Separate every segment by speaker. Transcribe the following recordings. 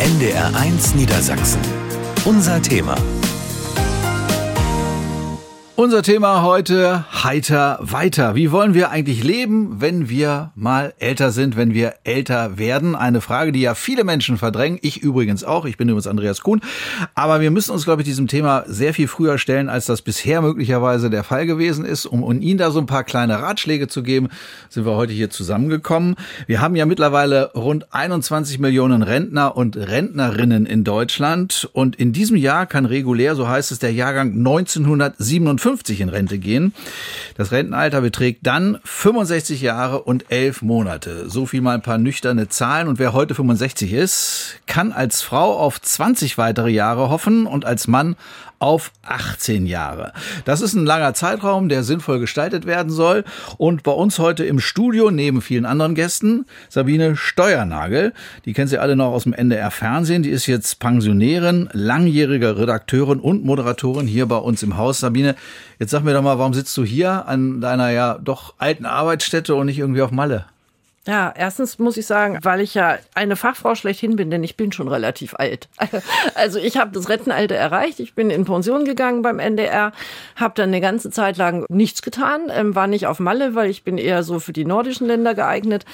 Speaker 1: NDR1 Niedersachsen. Unser Thema.
Speaker 2: Unser Thema heute heiter weiter. Wie wollen wir eigentlich leben, wenn wir mal älter sind, wenn wir älter werden? Eine Frage, die ja viele Menschen verdrängen. Ich übrigens auch. Ich bin übrigens Andreas Kuhn. Aber wir müssen uns, glaube ich, diesem Thema sehr viel früher stellen, als das bisher möglicherweise der Fall gewesen ist. Um, Ihnen da so ein paar kleine Ratschläge zu geben, sind wir heute hier zusammengekommen. Wir haben ja mittlerweile rund 21 Millionen Rentner und Rentnerinnen in Deutschland. Und in diesem Jahr kann regulär, so heißt es, der Jahrgang 1957 55 in Rente gehen. Das Rentenalter beträgt dann 65 Jahre und 11 Monate. So viel mal ein paar nüchterne Zahlen. Und wer heute 65 ist, kann als Frau auf 20 weitere Jahre hoffen und als Mann auf 18 Jahre. Das ist ein langer Zeitraum, der sinnvoll gestaltet werden soll. Und bei uns heute im Studio, neben vielen anderen Gästen, Sabine Steuernagel. Die kennen Sie alle noch aus dem NDR Fernsehen. Die ist jetzt Pensionärin, langjährige Redakteurin und Moderatorin hier bei uns im Haus. Sabine, jetzt sag mir doch mal, warum sitzt du hier an deiner ja doch alten Arbeitsstätte und nicht irgendwie auf Malle?
Speaker 3: Ja, erstens muss ich sagen, weil ich ja eine Fachfrau schlechthin bin, denn ich bin schon relativ alt. Also ich habe das Rentenalter erreicht, ich bin in Pension gegangen beim NDR, habe dann eine ganze Zeit lang nichts getan, ähm, war nicht auf Malle, weil ich bin eher so für die nordischen Länder geeignet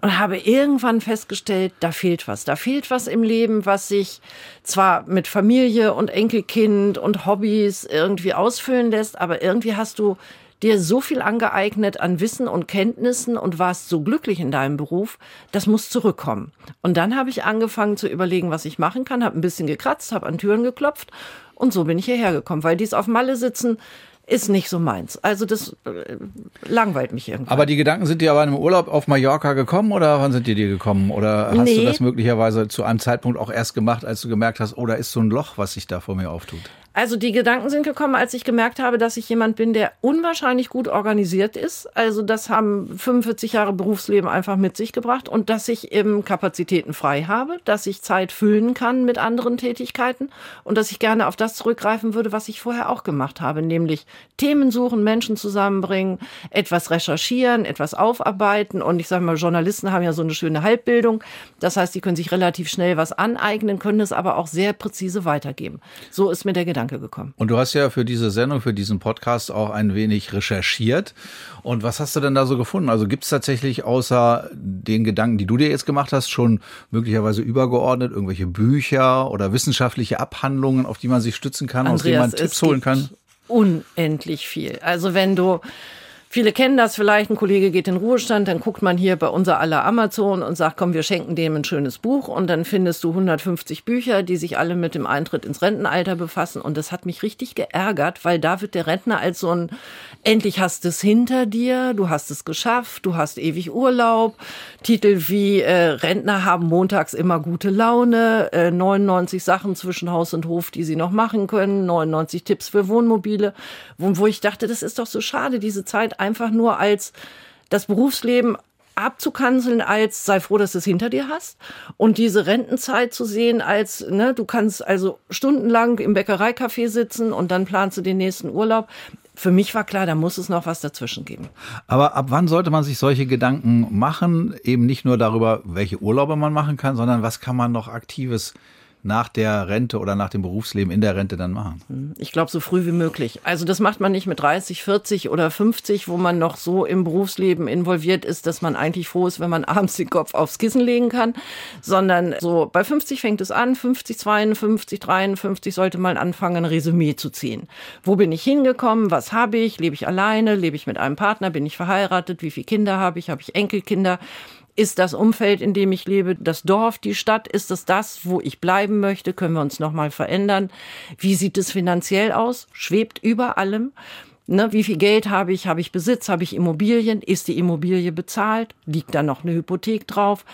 Speaker 3: und habe irgendwann festgestellt, da fehlt was. Da fehlt was im Leben, was sich zwar mit Familie und Enkelkind und Hobbys irgendwie ausfüllen lässt, aber irgendwie hast du dir so viel angeeignet an Wissen und Kenntnissen und warst so glücklich in deinem Beruf, das muss zurückkommen. Und dann habe ich angefangen zu überlegen, was ich machen kann, habe ein bisschen gekratzt, habe an Türen geklopft und so bin ich hierher gekommen, weil dies auf Malle sitzen ist nicht so meins. Also das äh, langweilt mich irgendwie.
Speaker 2: Aber die Gedanken sind dir aber einem Urlaub auf Mallorca gekommen oder wann sind die dir gekommen? Oder hast nee. du das möglicherweise zu einem Zeitpunkt auch erst gemacht, als du gemerkt hast, oh, da ist so ein Loch, was sich da vor mir auftut?
Speaker 3: Also die Gedanken sind gekommen, als ich gemerkt habe, dass ich jemand bin, der unwahrscheinlich gut organisiert ist. Also das haben 45 Jahre Berufsleben einfach mit sich gebracht und dass ich eben Kapazitäten frei habe, dass ich Zeit füllen kann mit anderen Tätigkeiten und dass ich gerne auf das zurückgreifen würde, was ich vorher auch gemacht habe, nämlich Themen suchen, Menschen zusammenbringen, etwas recherchieren, etwas aufarbeiten und ich sage mal, Journalisten haben ja so eine schöne Halbbildung. Das heißt, die können sich relativ schnell was aneignen, können es aber auch sehr präzise weitergeben. So ist mir der Gedanke Gedanke gekommen.
Speaker 2: Und du hast ja für diese Sendung, für diesen Podcast auch ein wenig recherchiert. Und was hast du denn da so gefunden? Also gibt es tatsächlich außer den Gedanken, die du dir jetzt gemacht hast, schon möglicherweise übergeordnet irgendwelche Bücher oder wissenschaftliche Abhandlungen, auf die man sich stützen kann, Andreas, aus denen man Tipps holen kann?
Speaker 3: Unendlich viel. Also wenn du Viele kennen das vielleicht, ein Kollege geht in Ruhestand, dann guckt man hier bei unser aller Amazon und sagt, komm, wir schenken dem ein schönes Buch. Und dann findest du 150 Bücher, die sich alle mit dem Eintritt ins Rentenalter befassen. Und das hat mich richtig geärgert, weil da wird der Rentner als so ein, endlich hast es hinter dir, du hast es geschafft, du hast ewig Urlaub, Titel wie äh, Rentner haben montags immer gute Laune, äh, 99 Sachen zwischen Haus und Hof, die sie noch machen können, 99 Tipps für Wohnmobile, wo, wo ich dachte, das ist doch so schade, diese Zeit einfach nur als das Berufsleben abzukanzeln als sei froh, dass du es hinter dir hast und diese Rentenzeit zu sehen als ne, du kannst also stundenlang im Bäckereicafé sitzen und dann planst du den nächsten Urlaub. Für mich war klar, da muss es noch was dazwischen geben.
Speaker 2: Aber ab wann sollte man sich solche Gedanken machen? Eben nicht nur darüber, welche Urlaube man machen kann, sondern was kann man noch Aktives nach der Rente oder nach dem Berufsleben in der Rente dann machen?
Speaker 3: Ich glaube, so früh wie möglich. Also das macht man nicht mit 30, 40 oder 50, wo man noch so im Berufsleben involviert ist, dass man eigentlich froh ist, wenn man abends den Kopf aufs Kissen legen kann, sondern so bei 50 fängt es an, 50, 52, 53 sollte man anfangen, ein Resümee zu ziehen. Wo bin ich hingekommen? Was habe ich? Lebe ich alleine? Lebe ich mit einem Partner? Bin ich verheiratet? Wie viele Kinder habe ich? Habe ich Enkelkinder? Ist das Umfeld, in dem ich lebe, das Dorf, die Stadt? Ist es das, wo ich bleiben möchte? Können wir uns nochmal verändern? Wie sieht es finanziell aus? Schwebt über allem? Ne, wie viel Geld habe ich? Habe ich Besitz? Habe ich Immobilien? Ist die Immobilie bezahlt? Liegt da noch eine Hypothek drauf?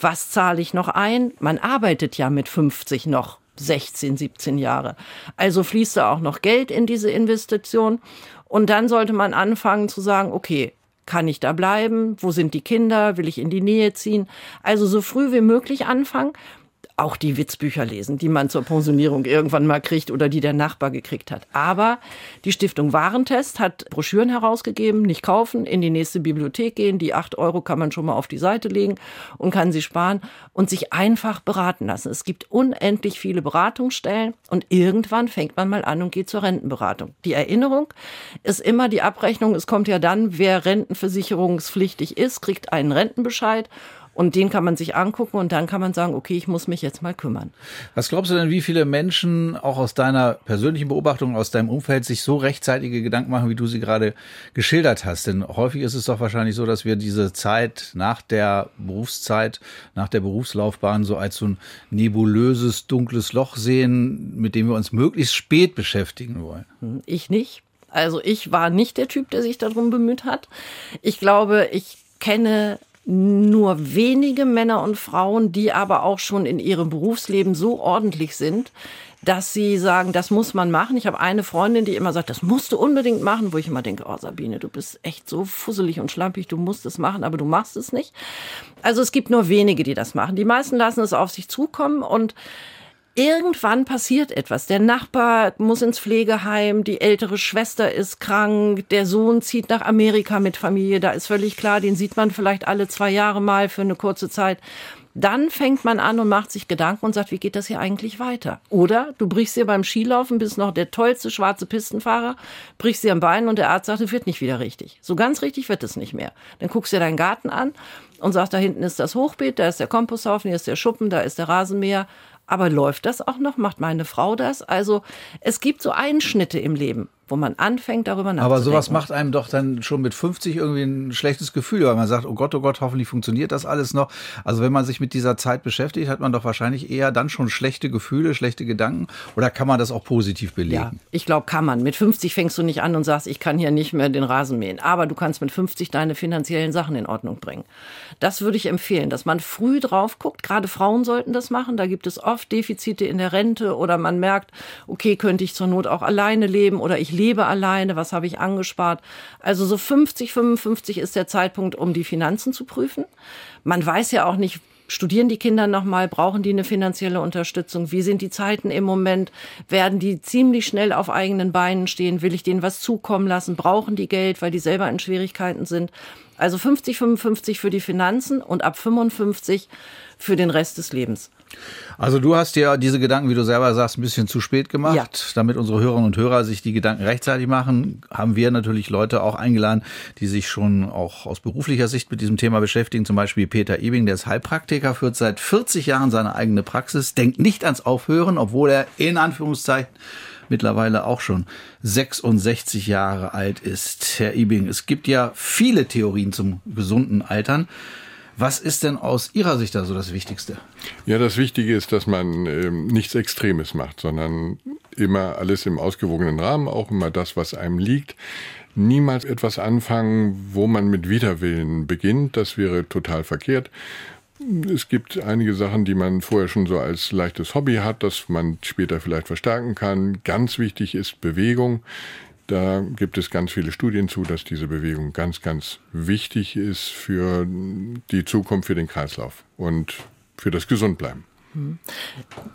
Speaker 3: Was zahle ich noch ein? Man arbeitet ja mit 50 noch 16, 17 Jahre. Also fließt da auch noch Geld in diese Investition. Und dann sollte man anfangen zu sagen, okay, kann ich da bleiben? Wo sind die Kinder? Will ich in die Nähe ziehen? Also so früh wie möglich anfangen. Auch die Witzbücher lesen, die man zur Pensionierung irgendwann mal kriegt oder die der Nachbar gekriegt hat. Aber die Stiftung Warentest hat Broschüren herausgegeben, nicht kaufen, in die nächste Bibliothek gehen. Die acht Euro kann man schon mal auf die Seite legen und kann sie sparen und sich einfach beraten lassen. Es gibt unendlich viele Beratungsstellen und irgendwann fängt man mal an und geht zur Rentenberatung. Die Erinnerung ist immer die Abrechnung. Es kommt ja dann, wer rentenversicherungspflichtig ist, kriegt einen Rentenbescheid und den kann man sich angucken und dann kann man sagen, okay, ich muss mich jetzt mal kümmern.
Speaker 2: Was glaubst du denn, wie viele Menschen auch aus deiner persönlichen Beobachtung, aus deinem Umfeld sich so rechtzeitige Gedanken machen, wie du sie gerade geschildert hast? Denn häufig ist es doch wahrscheinlich so, dass wir diese Zeit nach der Berufszeit, nach der Berufslaufbahn so als so ein nebulöses, dunkles Loch sehen, mit dem wir uns möglichst spät beschäftigen wollen.
Speaker 3: Hm, ich nicht. Also ich war nicht der Typ, der sich darum bemüht hat. Ich glaube, ich kenne nur wenige Männer und Frauen, die aber auch schon in ihrem Berufsleben so ordentlich sind, dass sie sagen, das muss man machen. Ich habe eine Freundin, die immer sagt, das musst du unbedingt machen, wo ich immer denke, oh Sabine, du bist echt so fusselig und schlampig, du musst es machen, aber du machst es nicht. Also es gibt nur wenige, die das machen. Die meisten lassen es auf sich zukommen und irgendwann passiert etwas. Der Nachbar muss ins Pflegeheim, die ältere Schwester ist krank, der Sohn zieht nach Amerika mit Familie, da ist völlig klar, den sieht man vielleicht alle zwei Jahre mal für eine kurze Zeit. Dann fängt man an und macht sich Gedanken und sagt, wie geht das hier eigentlich weiter? Oder du brichst dir beim Skilaufen, bist noch der tollste schwarze Pistenfahrer, brichst dir am Bein und der Arzt sagt, es wird nicht wieder richtig. So ganz richtig wird es nicht mehr. Dann guckst du dir deinen Garten an und sagst, da hinten ist das Hochbeet, da ist der Komposthaufen, hier ist der Schuppen, da ist der Rasenmäher. Aber läuft das auch noch? Macht meine Frau das? Also es gibt so Einschnitte im Leben wo man anfängt, darüber nachzudenken.
Speaker 2: Aber sowas macht einem doch dann schon mit 50 irgendwie ein schlechtes Gefühl, weil man sagt, oh Gott, oh Gott, hoffentlich funktioniert das alles noch. Also wenn man sich mit dieser Zeit beschäftigt, hat man doch wahrscheinlich eher dann schon schlechte Gefühle, schlechte Gedanken. Oder kann man das auch positiv belegen? Ja,
Speaker 3: ich glaube, kann man. Mit 50 fängst du nicht an und sagst, ich kann hier nicht mehr den Rasen mähen. Aber du kannst mit 50 deine finanziellen Sachen in Ordnung bringen. Das würde ich empfehlen, dass man früh drauf guckt. Gerade Frauen sollten das machen. Da gibt es oft Defizite in der Rente oder man merkt, okay, könnte ich zur Not auch alleine leben oder ich lebe alleine, was habe ich angespart. Also so 50, 55 ist der Zeitpunkt, um die Finanzen zu prüfen. Man weiß ja auch nicht, Studieren die Kinder nochmal? Brauchen die eine finanzielle Unterstützung? Wie sind die Zeiten im Moment? Werden die ziemlich schnell auf eigenen Beinen stehen? Will ich denen was zukommen lassen? Brauchen die Geld, weil die selber in Schwierigkeiten sind? Also 50, 55 für die Finanzen und ab 55 für den Rest des Lebens.
Speaker 2: Also du hast dir diese Gedanken, wie du selber sagst, ein bisschen zu spät gemacht. Ja. Damit unsere Hörerinnen und Hörer sich die Gedanken rechtzeitig machen, haben wir natürlich Leute auch eingeladen, die sich schon auch aus beruflicher Sicht mit diesem Thema beschäftigen. Zum Beispiel Peter Ebing, der ist Heilpraktiker, führt seit 40 Jahren seine eigene Praxis, denkt nicht ans Aufhören, obwohl er in Anführungszeichen mittlerweile auch schon 66 Jahre alt ist. Herr Ebing, es gibt ja viele Theorien zum gesunden Altern. Was ist denn aus Ihrer Sicht da so das Wichtigste?
Speaker 4: Ja, das Wichtige ist, dass man ähm, nichts Extremes macht, sondern immer alles im ausgewogenen Rahmen, auch immer das, was einem liegt. Niemals etwas anfangen, wo man mit Widerwillen beginnt. Das wäre total verkehrt. Es gibt einige Sachen, die man vorher schon so als leichtes Hobby hat, das man später vielleicht verstärken kann. Ganz wichtig ist Bewegung. Da gibt es ganz viele Studien zu, dass diese Bewegung ganz, ganz wichtig ist für die Zukunft, für den Kreislauf und für das Gesundbleiben.
Speaker 3: Hm.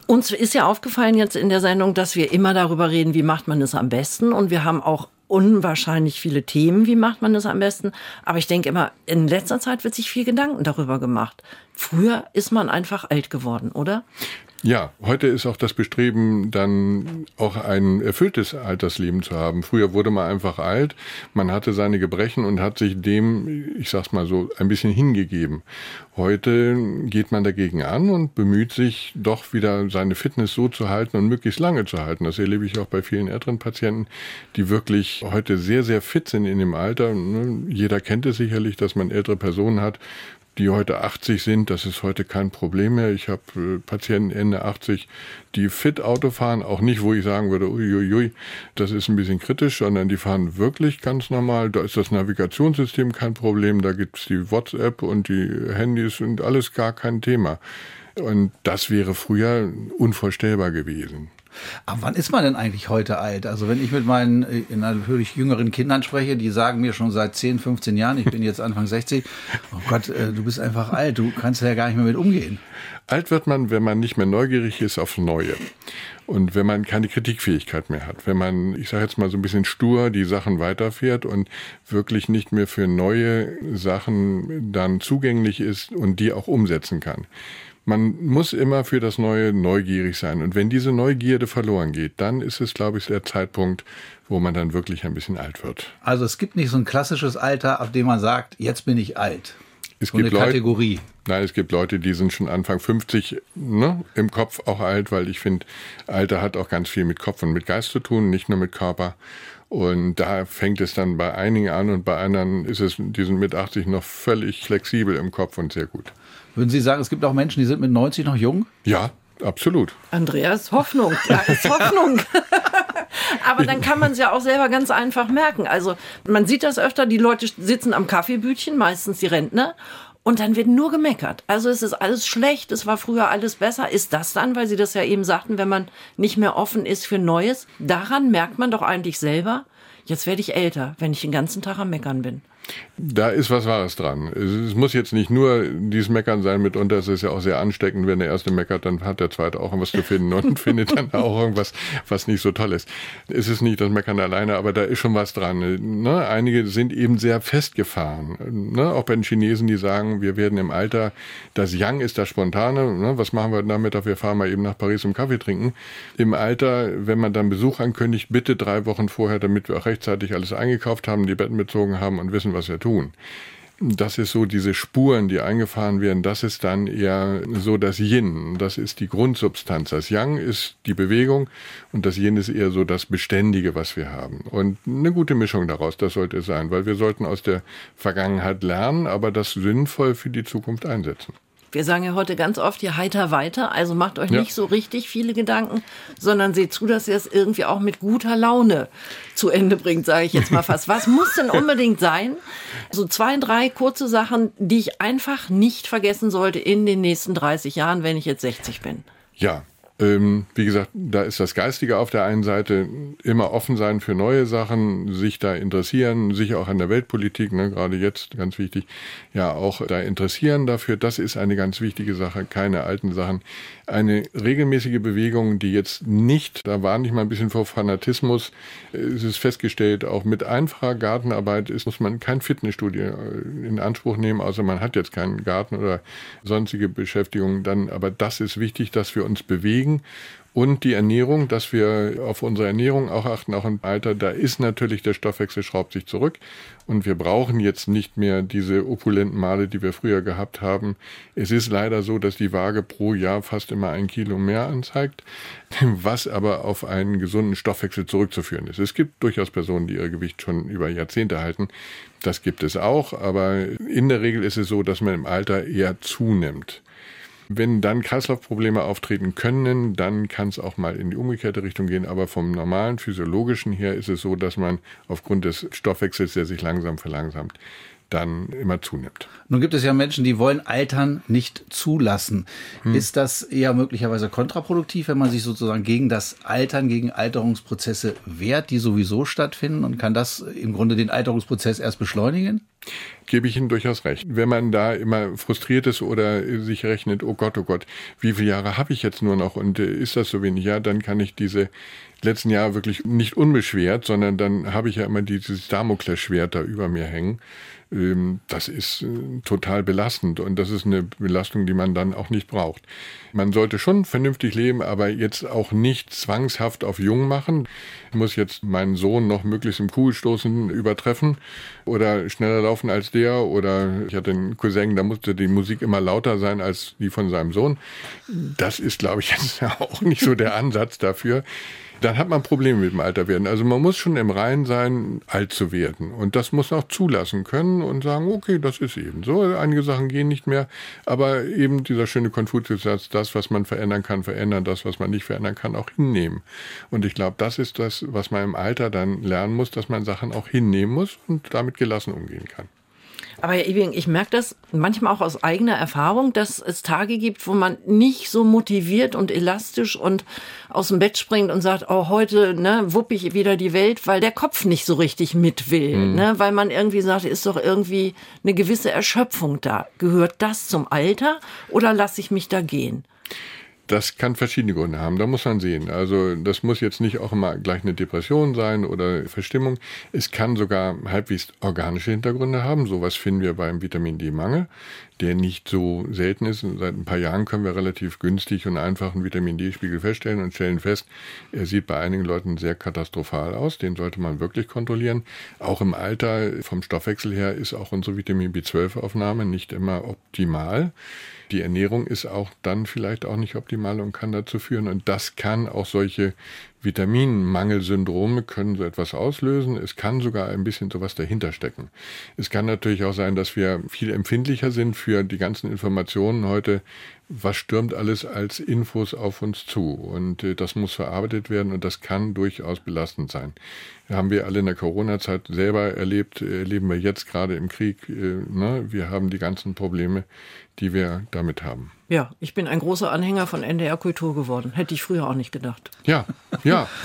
Speaker 3: Uns ist ja aufgefallen jetzt in der Sendung, dass wir immer darüber reden, wie macht man es am besten. Und wir haben auch unwahrscheinlich viele Themen, wie macht man es am besten. Aber ich denke immer, in letzter Zeit wird sich viel Gedanken darüber gemacht. Früher ist man einfach alt geworden, oder?
Speaker 4: Ja, heute ist auch das Bestreben, dann auch ein erfülltes Altersleben zu haben. Früher wurde man einfach alt, man hatte seine Gebrechen und hat sich dem, ich sag's mal so, ein bisschen hingegeben. Heute geht man dagegen an und bemüht sich doch wieder seine Fitness so zu halten und möglichst lange zu halten. Das erlebe ich auch bei vielen älteren Patienten, die wirklich heute sehr, sehr fit sind in dem Alter. Jeder kennt es sicherlich, dass man ältere Personen hat, die heute 80 sind, das ist heute kein Problem mehr. Ich habe äh, Patienten Ende 80, die fit Auto fahren, auch nicht, wo ich sagen würde, uiuiui, das ist ein bisschen kritisch, sondern die fahren wirklich ganz normal. Da ist das Navigationssystem kein Problem, da gibt's die WhatsApp und die Handys und alles gar kein Thema. Und das wäre früher unvorstellbar gewesen.
Speaker 2: Aber wann ist man denn eigentlich heute alt? Also wenn ich mit meinen äh, natürlich jüngeren Kindern spreche, die sagen mir schon seit 10, 15 Jahren, ich bin jetzt Anfang 60, oh Gott, äh, du bist einfach alt, du kannst ja gar nicht mehr mit umgehen.
Speaker 4: Alt wird man, wenn man nicht mehr neugierig ist auf Neue. Und wenn man keine Kritikfähigkeit mehr hat, wenn man, ich sage jetzt mal so ein bisschen stur die Sachen weiterfährt und wirklich nicht mehr für neue Sachen dann zugänglich ist und die auch umsetzen kann. Man muss immer für das Neue neugierig sein. Und wenn diese Neugierde verloren geht, dann ist es, glaube ich, der Zeitpunkt, wo man dann wirklich ein bisschen alt wird.
Speaker 2: Also es gibt nicht so ein klassisches Alter, ab dem man sagt, jetzt bin ich alt.
Speaker 4: Es
Speaker 2: so
Speaker 4: gibt
Speaker 2: eine
Speaker 4: Leute,
Speaker 2: Kategorie.
Speaker 4: Nein, es gibt Leute, die sind schon Anfang 50 ne, im Kopf auch alt, weil ich finde, Alter hat auch ganz viel mit Kopf und mit Geist zu tun, nicht nur mit Körper. Und da fängt es dann bei einigen an und bei anderen ist es, die sind mit 80 noch völlig flexibel im Kopf und sehr gut.
Speaker 2: Würden Sie sagen, es gibt auch Menschen, die sind mit 90 noch jung?
Speaker 4: Ja, absolut.
Speaker 3: Andreas, Hoffnung, da ist Hoffnung. Aber dann kann man es ja auch selber ganz einfach merken. Also man sieht das öfter, die Leute sitzen am Kaffeebütchen, meistens die Rentner, und dann wird nur gemeckert. Also es ist alles schlecht, es war früher alles besser. Ist das dann, weil Sie das ja eben sagten, wenn man nicht mehr offen ist für Neues? Daran merkt man doch eigentlich selber, jetzt werde ich älter, wenn ich den ganzen Tag am Meckern bin.
Speaker 4: Da ist was Wahres dran. Es muss jetzt nicht nur dieses Meckern sein, mitunter ist es ja auch sehr ansteckend, wenn der Erste meckert, dann hat der Zweite auch irgendwas zu finden und findet dann auch irgendwas, was nicht so toll ist. Es ist nicht das Meckern alleine, aber da ist schon was dran. Ne? Einige sind eben sehr festgefahren. Ne? Auch bei den Chinesen, die sagen, wir werden im Alter, das Yang ist das Spontane. Ne? Was machen wir damit? Wir fahren mal eben nach Paris um Kaffee trinken. Im Alter, wenn man dann Besuch ankündigt, bitte drei Wochen vorher, damit wir auch rechtzeitig alles eingekauft haben, die Betten bezogen haben und wissen, was wir tun. Das ist so diese Spuren, die eingefahren werden, das ist dann eher so das Yin, das ist die Grundsubstanz. Das Yang ist die Bewegung und das Yin ist eher so das Beständige, was wir haben. Und eine gute Mischung daraus, das sollte es sein, weil wir sollten aus der Vergangenheit lernen, aber das sinnvoll für die Zukunft einsetzen.
Speaker 3: Wir sagen ja heute ganz oft hier heiter weiter, also macht euch ja. nicht so richtig viele Gedanken, sondern seht zu, dass ihr es irgendwie auch mit guter Laune zu Ende bringt, sage ich jetzt mal fast. Was muss denn unbedingt sein? So zwei, drei kurze Sachen, die ich einfach nicht vergessen sollte in den nächsten 30 Jahren, wenn ich jetzt 60 bin.
Speaker 4: Ja, ähm, wie gesagt, da ist das Geistige auf der einen Seite immer offen sein für neue Sachen, sich da interessieren, sich auch an der Weltpolitik, ne, gerade jetzt ganz wichtig, ja auch da interessieren dafür. Das ist eine ganz wichtige Sache, keine alten Sachen. Eine regelmäßige Bewegung, die jetzt nicht, da war nicht mal ein bisschen vor Fanatismus, es ist festgestellt, auch mit einfacher Gartenarbeit ist, muss man kein Fitnessstudio äh, in Anspruch nehmen, außer man hat jetzt keinen Garten oder sonstige Beschäftigung, dann, aber das ist wichtig, dass wir uns bewegen. Und die Ernährung, dass wir auf unsere Ernährung auch achten, auch im Alter, da ist natürlich der Stoffwechsel schraubt sich zurück. Und wir brauchen jetzt nicht mehr diese opulenten Male, die wir früher gehabt haben. Es ist leider so, dass die Waage pro Jahr fast immer ein Kilo mehr anzeigt, was aber auf einen gesunden Stoffwechsel zurückzuführen ist. Es gibt durchaus Personen, die ihr Gewicht schon über Jahrzehnte halten. Das gibt es auch, aber in der Regel ist es so, dass man im Alter eher zunimmt. Wenn dann Kreislaufprobleme auftreten können, dann kann es auch mal in die umgekehrte Richtung gehen. Aber vom normalen physiologischen her ist es so, dass man aufgrund des Stoffwechsels, der sich langsam verlangsamt, dann immer zunimmt.
Speaker 2: Nun gibt es ja Menschen, die wollen Altern nicht zulassen. Hm. Ist das eher möglicherweise kontraproduktiv, wenn man sich sozusagen gegen das Altern, gegen Alterungsprozesse wehrt, die sowieso stattfinden? Und kann das im Grunde den Alterungsprozess erst beschleunigen?
Speaker 4: Gebe ich Ihnen durchaus recht. Wenn man da immer frustriert ist oder sich rechnet, oh Gott, oh Gott, wie viele Jahre habe ich jetzt nur noch und äh, ist das so wenig? Ja, dann kann ich diese letzten Jahre wirklich nicht unbeschwert, sondern dann habe ich ja immer dieses Damoklesschwert da über mir hängen. Ähm, das ist äh, total belastend und das ist eine Belastung, die man dann auch nicht braucht. Man sollte schon vernünftig leben, aber jetzt auch nicht zwangshaft auf jung machen. Ich muss jetzt meinen Sohn noch möglichst im Kugelstoßen übertreffen oder schneller laufen als der oder ich hatte einen Cousin, da musste die Musik immer lauter sein als die von seinem Sohn. Das ist, glaube ich, jetzt auch nicht so der Ansatz dafür dann hat man Probleme mit dem Alterwerden. Also man muss schon im Reinen sein, alt zu werden. Und das muss man auch zulassen können und sagen, okay, das ist eben so. Einige Sachen gehen nicht mehr. Aber eben dieser schöne Konfuzius-Satz, das, was man verändern kann, verändern, das, was man nicht verändern kann, auch hinnehmen. Und ich glaube, das ist das, was man im Alter dann lernen muss, dass man Sachen auch hinnehmen muss und damit gelassen umgehen kann.
Speaker 3: Aber ich merke das manchmal auch aus eigener Erfahrung, dass es Tage gibt, wo man nicht so motiviert und elastisch und aus dem Bett springt und sagt, oh, heute ne, wupp ich wieder die Welt, weil der Kopf nicht so richtig mit will. Mhm. Ne? Weil man irgendwie sagt, ist doch irgendwie eine gewisse Erschöpfung da. Gehört das zum Alter oder lasse ich mich da gehen?
Speaker 4: Das kann verschiedene Gründe haben, da muss man sehen. Also das muss jetzt nicht auch immer gleich eine Depression sein oder Verstimmung. Es kann sogar halbwegs organische Hintergründe haben. Sowas finden wir beim Vitamin D-Mangel, der nicht so selten ist. Seit ein paar Jahren können wir relativ günstig und einfach einen Vitamin D-Spiegel feststellen und stellen fest, er sieht bei einigen Leuten sehr katastrophal aus. Den sollte man wirklich kontrollieren. Auch im Alter vom Stoffwechsel her ist auch unsere Vitamin B12-Aufnahme nicht immer optimal die Ernährung ist auch dann vielleicht auch nicht optimal und kann dazu führen. Und das kann auch solche Vitaminmangelsyndrome können so etwas auslösen. Es kann sogar ein bisschen sowas dahinter stecken. Es kann natürlich auch sein, dass wir viel empfindlicher sind für die ganzen Informationen heute. Was stürmt alles als Infos auf uns zu? Und äh, das muss verarbeitet werden und das kann durchaus belastend sein. Haben wir alle in der Corona-Zeit selber erlebt, erleben wir jetzt gerade im Krieg. Äh, ne? Wir haben die ganzen Probleme, die wir damit haben.
Speaker 3: Ja, ich bin ein großer Anhänger von NDR Kultur geworden. Hätte ich früher auch nicht gedacht.
Speaker 4: Ja, ja.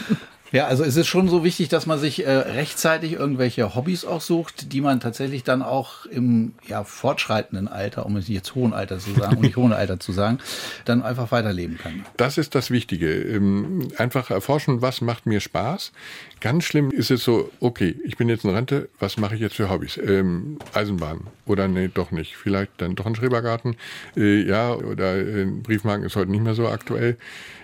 Speaker 2: Ja, also es ist schon so wichtig, dass man sich äh, rechtzeitig irgendwelche Hobbys auch sucht, die man tatsächlich dann auch im ja, fortschreitenden Alter, um es jetzt hohen Alter zu sagen, um nicht hohen Alter zu sagen, dann einfach weiterleben kann.
Speaker 4: Das ist das Wichtige. Ähm, einfach erforschen, was macht mir Spaß. Ganz schlimm ist es so, okay, ich bin jetzt in Rente, was mache ich jetzt für Hobbys? Ähm, Eisenbahn oder nee, doch nicht. Vielleicht dann doch ein Schrebergarten. Äh, ja, oder äh, Briefmarken ist heute nicht mehr so aktuell.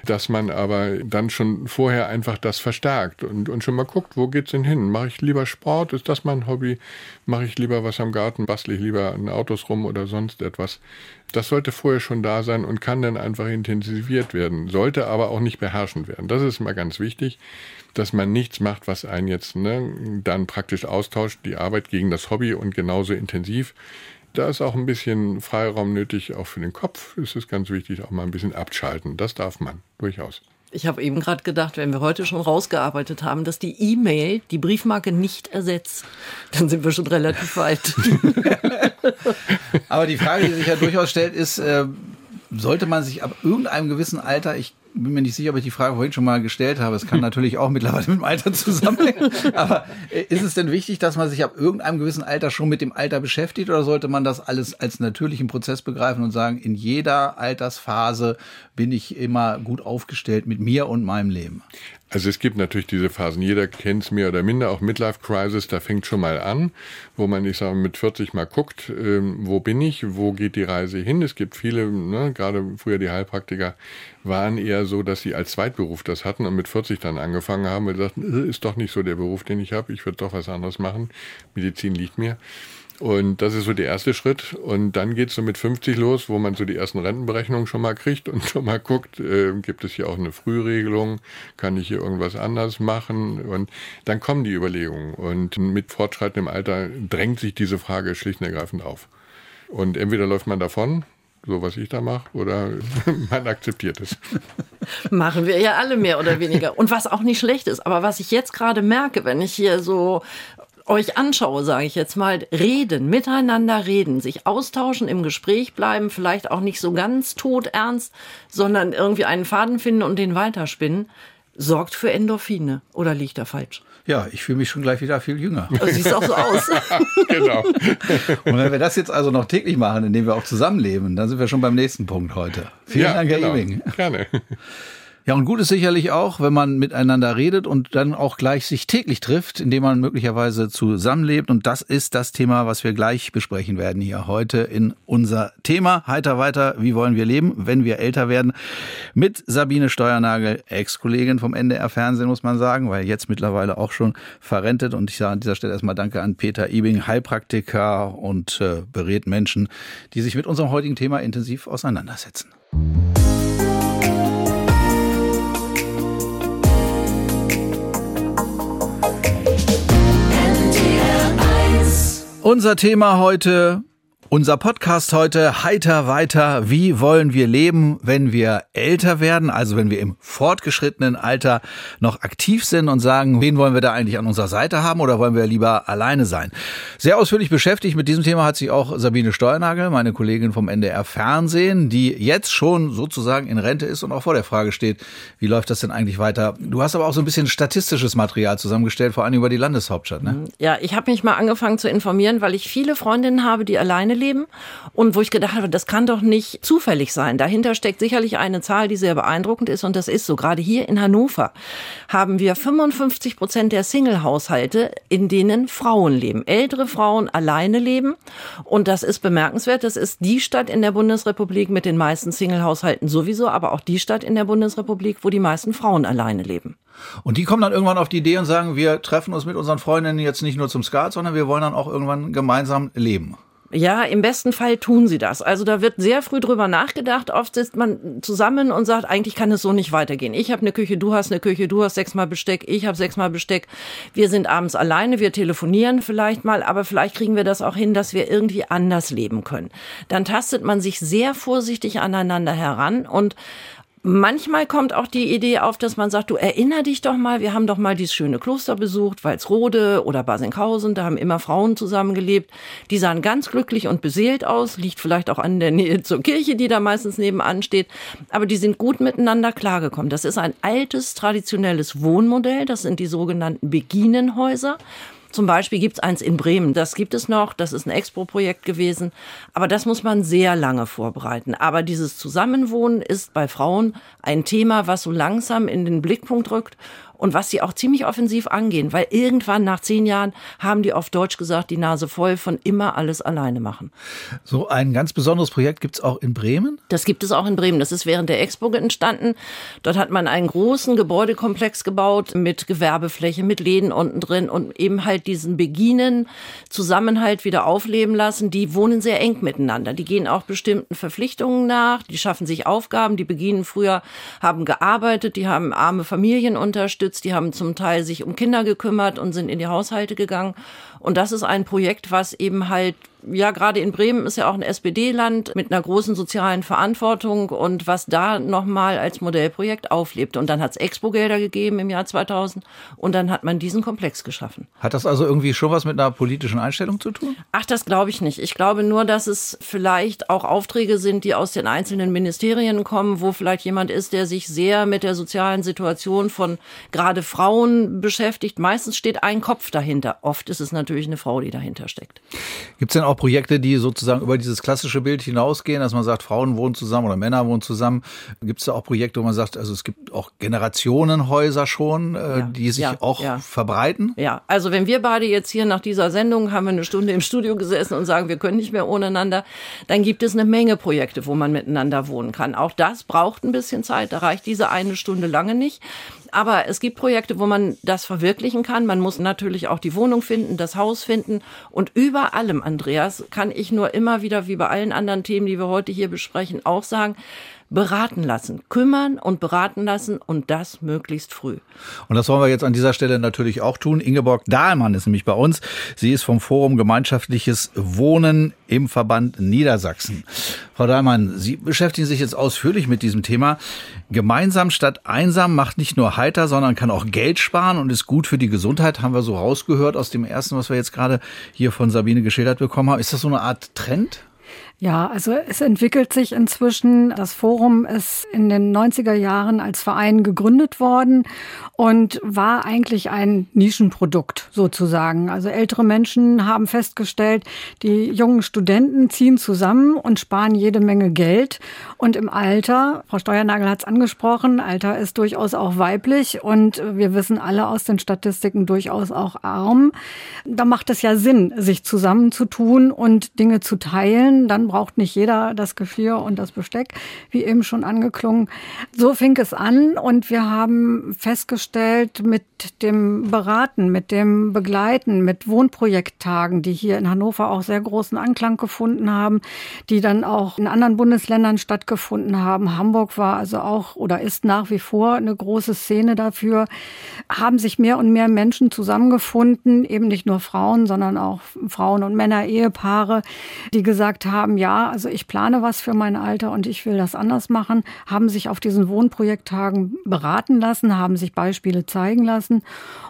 Speaker 4: Dass man aber dann schon vorher einfach das verstärkt und, und schon mal guckt, wo geht's denn hin? Mache ich lieber Sport? Ist das mein Hobby? Mache ich lieber was am Garten? Bastle ich lieber an Autos rum oder sonst etwas? Das sollte vorher schon da sein und kann dann einfach intensiviert werden. Sollte aber auch nicht beherrschend werden. Das ist mal ganz wichtig dass man nichts macht, was einen jetzt ne, dann praktisch austauscht, die Arbeit gegen das Hobby und genauso intensiv. Da ist auch ein bisschen Freiraum nötig, auch für den Kopf ist es ganz wichtig, auch mal ein bisschen abschalten. Das darf man durchaus.
Speaker 3: Ich habe eben gerade gedacht, wenn wir heute schon rausgearbeitet haben, dass die E-Mail die Briefmarke nicht ersetzt, dann sind wir schon relativ weit.
Speaker 2: Aber die Frage, die sich ja durchaus stellt, ist, äh, sollte man sich ab irgendeinem gewissen Alter, ich bin mir nicht sicher, ob ich die Frage vorhin schon mal gestellt habe. Es kann natürlich auch mittlerweile mit dem Alter zusammenhängen. Aber äh, ist es denn wichtig, dass man sich ab irgendeinem gewissen Alter schon mit dem Alter beschäftigt oder sollte man das alles als natürlichen Prozess begreifen und sagen, in jeder Altersphase bin ich immer gut aufgestellt mit mir und meinem Leben?
Speaker 4: Also es gibt natürlich diese Phasen, jeder kennt es mehr oder minder, auch Midlife Crisis, da fängt schon mal an, wo man, ich sage, mit 40 mal guckt, ähm, wo bin ich, wo geht die Reise hin. Es gibt viele, ne, gerade früher die Heilpraktiker, waren eher so, dass sie als Zweitberuf das hatten und mit 40 dann angefangen haben und sagten, äh, ist doch nicht so der Beruf, den ich habe, ich würde doch was anderes machen, Medizin liegt mir. Und das ist so der erste Schritt. Und dann geht's so mit 50 los, wo man so die ersten Rentenberechnungen schon mal kriegt und schon mal guckt, äh, gibt es hier auch eine Frühregelung, kann ich hier irgendwas anders machen? Und dann kommen die Überlegungen. Und mit fortschreitendem Alter drängt sich diese Frage schlicht und ergreifend auf. Und entweder läuft man davon, so was ich da mache, oder man akzeptiert es.
Speaker 3: Machen wir ja alle mehr oder weniger. Und was auch nicht schlecht ist, aber was ich jetzt gerade merke, wenn ich hier so euch anschaue, sage ich jetzt mal, reden, miteinander reden, sich austauschen, im Gespräch bleiben, vielleicht auch nicht so ganz todernst, sondern irgendwie einen Faden finden und den weiterspinnen, sorgt für Endorphine. Oder liegt da falsch?
Speaker 2: Ja, ich fühle mich schon gleich wieder viel jünger.
Speaker 3: Du siehst auch so aus.
Speaker 2: genau. Und wenn wir das jetzt also noch täglich machen, indem wir auch zusammenleben, dann sind wir schon beim nächsten Punkt heute. Vielen ja, Dank, Herr genau. Ewing.
Speaker 4: Gerne.
Speaker 2: Ja, und gut ist sicherlich auch, wenn man miteinander redet und dann auch gleich sich täglich trifft, indem man möglicherweise zusammenlebt. Und das ist das Thema, was wir gleich besprechen werden hier heute in unser Thema. Heiter weiter, wie wollen wir leben, wenn wir älter werden? Mit Sabine Steuernagel, Ex-Kollegin vom NDR Fernsehen, muss man sagen, weil jetzt mittlerweile auch schon verrentet. Und ich sage an dieser Stelle erstmal Danke an Peter Ibing, Heilpraktiker und äh, berät Menschen, die sich mit unserem heutigen Thema intensiv auseinandersetzen. Unser Thema heute Unser Podcast heute heiter weiter. Wie wollen wir leben, wenn wir älter werden? Also wenn wir im fortgeschrittenen Alter noch aktiv sind und sagen, wen wollen wir da eigentlich an unserer Seite haben oder wollen wir lieber alleine sein? Sehr ausführlich beschäftigt mit diesem Thema hat sich auch Sabine Steuernagel, meine Kollegin vom NDR Fernsehen, die jetzt schon sozusagen in Rente ist und auch vor der Frage steht, wie läuft das denn eigentlich weiter? Du hast aber auch so ein bisschen statistisches Material zusammengestellt, vor allem über die Landeshauptstadt, ne?
Speaker 3: Ja, ich habe mich mal angefangen zu informieren, weil ich viele Freundinnen habe, die alleine leben leben und wo ich gedacht habe, das kann doch nicht zufällig sein. Dahinter steckt sicherlich eine Zahl, die sehr beeindruckend ist und das ist so. Gerade hier in Hannover haben wir 55 Prozent der Single-Haushalte, in denen Frauen leben. Ältere Frauen alleine leben und das ist bemerkenswert. Das ist die Stadt in der Bundesrepublik mit den meisten Single-Haushalten sowieso, aber auch die Stadt in der Bundesrepublik, wo die meisten Frauen alleine leben.
Speaker 2: Und die kommen dann irgendwann auf die Idee und sagen, wir treffen uns mit unseren Freundinnen jetzt nicht nur zum Skat, sondern wir wollen dann auch irgendwann gemeinsam leben.
Speaker 3: Ja, im besten Fall tun sie das. Also da wird sehr früh drüber nachgedacht. Oft sitzt man zusammen und sagt, eigentlich kann es so nicht weitergehen. Ich habe eine Küche, du hast eine Küche, du hast sechsmal Besteck, ich habe sechsmal Besteck. Wir sind abends alleine, wir telefonieren vielleicht mal, aber vielleicht kriegen wir das auch hin, dass wir irgendwie anders leben können. Dann tastet man sich sehr vorsichtig aneinander heran und Manchmal kommt auch die Idee auf, dass man sagt, du erinner dich doch mal, wir haben doch mal dieses schöne Kloster besucht, Walsrode oder Basinghausen, da haben immer Frauen zusammengelebt. Die sahen ganz glücklich und beseelt aus, liegt vielleicht auch an der Nähe zur Kirche, die da meistens nebenan steht, aber die sind gut miteinander klargekommen. Das ist ein altes, traditionelles Wohnmodell, das sind die sogenannten Beginenhäuser. Zum Beispiel gibt es eins in Bremen, das gibt es noch, das ist ein Expo-Projekt gewesen, aber das muss man sehr lange vorbereiten. Aber dieses Zusammenwohnen ist bei Frauen ein Thema, was so langsam in den Blickpunkt rückt und was sie auch ziemlich offensiv angehen, weil irgendwann nach zehn Jahren haben die auf Deutsch gesagt, die Nase voll von immer alles alleine machen.
Speaker 2: So ein ganz besonderes Projekt gibt es auch in Bremen?
Speaker 3: Das gibt es auch in Bremen. Das ist während der Expo entstanden. Dort hat man einen großen Gebäudekomplex gebaut mit Gewerbefläche, mit Läden unten drin und eben halt diesen Beginen Zusammenhalt wieder aufleben lassen. Die wohnen sehr eng miteinander. Die gehen auch bestimmten Verpflichtungen nach. Die schaffen sich Aufgaben. Die Beginen früher haben gearbeitet. Die haben arme Familien unterstützt unterstützt, die haben zum Teil sich um Kinder gekümmert und sind in die Haushalte gegangen. Und das ist ein Projekt, was eben halt ja, gerade in Bremen ist ja auch ein SPD-Land mit einer großen sozialen Verantwortung und was da nochmal als Modellprojekt auflebt. Und dann hat es Expo-Gelder gegeben im Jahr 2000 und dann hat man diesen Komplex geschaffen.
Speaker 2: Hat das also irgendwie schon was mit einer politischen Einstellung zu tun?
Speaker 3: Ach, das glaube ich nicht. Ich glaube nur, dass es vielleicht auch Aufträge sind, die aus den einzelnen Ministerien kommen, wo vielleicht jemand ist, der sich sehr mit der sozialen Situation von gerade Frauen beschäftigt. Meistens steht ein Kopf dahinter. Oft ist es natürlich eine Frau, die dahinter steckt.
Speaker 2: Gibt es denn auch auch Projekte, die sozusagen über dieses klassische Bild hinausgehen, dass man sagt, Frauen wohnen zusammen oder Männer wohnen zusammen. Gibt es da auch Projekte, wo man sagt, also es gibt auch Generationenhäuser schon, äh, ja, die sich ja, auch ja. verbreiten?
Speaker 3: Ja, also wenn wir beide jetzt hier nach dieser Sendung haben wir eine Stunde im Studio gesessen und sagen, wir können nicht mehr ohne einander, dann gibt es eine Menge Projekte, wo man miteinander wohnen kann. Auch das braucht ein bisschen Zeit, da reicht diese eine Stunde lange nicht. Aber es gibt Projekte, wo man das verwirklichen kann. Man muss natürlich auch die Wohnung finden, das Haus finden. Und über allem, Andreas, kann ich nur immer wieder, wie bei allen anderen Themen, die wir heute hier besprechen, auch sagen, beraten lassen, kümmern und beraten lassen und das möglichst früh.
Speaker 2: Und das wollen wir jetzt an dieser Stelle natürlich auch tun. Ingeborg Dahlmann ist nämlich bei uns. Sie ist vom Forum Gemeinschaftliches Wohnen im Verband Niedersachsen. Frau Dahlmann, Sie beschäftigen sich jetzt ausführlich mit diesem Thema. Gemeinsam statt einsam macht nicht nur heiter, sondern kann auch Geld sparen und ist gut für die Gesundheit, haben wir so rausgehört aus dem ersten, was wir jetzt gerade hier von Sabine geschildert bekommen haben. Ist das so eine Art Trend?
Speaker 5: Ja, also es entwickelt sich inzwischen. Das Forum ist in den 90er Jahren als Verein gegründet worden und war eigentlich ein Nischenprodukt sozusagen. Also ältere Menschen haben festgestellt, die jungen Studenten ziehen zusammen und sparen jede Menge Geld. Und im Alter, Frau Steuernagel hat es angesprochen, Alter ist durchaus auch weiblich und wir wissen alle aus den Statistiken durchaus auch arm. Da macht es ja Sinn, sich zusammenzutun und Dinge zu teilen. Dann braucht nicht jeder das Geschirr und das Besteck, wie eben schon angeklungen. So fing es an und wir haben festgestellt, mit dem Beraten, mit dem Begleiten, mit Wohnprojekttagen, die hier in Hannover auch sehr großen Anklang gefunden haben, die dann auch in anderen Bundesländern stattgefunden haben. Hamburg war also auch oder ist nach wie vor eine große Szene dafür, haben sich mehr und mehr Menschen zusammengefunden, eben nicht nur Frauen, sondern auch Frauen und Männer, Ehepaare, die gesagt gesagt haben, ja, also ich plane was für mein Alter und ich will das anders machen, haben sich auf diesen Wohnprojekttagen beraten lassen, haben sich Beispiele zeigen lassen.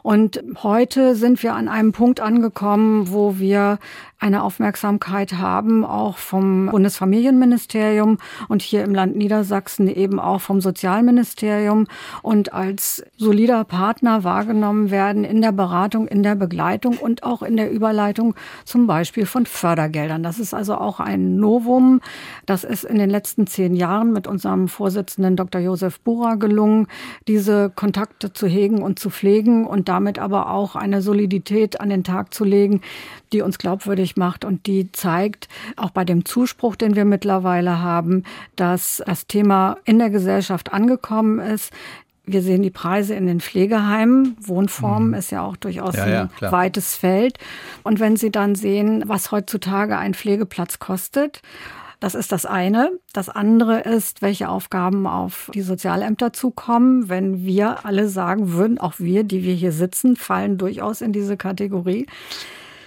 Speaker 5: Und heute sind wir an einem Punkt angekommen, wo wir eine Aufmerksamkeit haben, auch vom Bundesfamilienministerium und hier im Land Niedersachsen eben auch vom Sozialministerium und als solider Partner wahrgenommen werden in der Beratung, in der Begleitung und auch in der Überleitung zum Beispiel von Fördergeldern. Das ist also auch ein Novum. Das ist in den letzten zehn Jahren mit unserem Vorsitzenden Dr. Josef Bucher gelungen, diese Kontakte zu hegen und zu pflegen und damit aber auch eine Solidität an den Tag zu legen, die uns glaubwürdig macht und die zeigt, auch bei dem Zuspruch, den wir mittlerweile haben, dass das Thema in der Gesellschaft angekommen ist. Wir sehen die Preise in den Pflegeheimen. Wohnformen mhm. ist ja auch durchaus ja, ein ja, weites Feld. Und wenn Sie dann sehen, was heutzutage ein Pflegeplatz kostet, das ist das eine. Das andere ist, welche Aufgaben auf die Sozialämter zukommen. Wenn wir alle sagen würden, auch wir, die wir hier sitzen, fallen durchaus in diese Kategorie.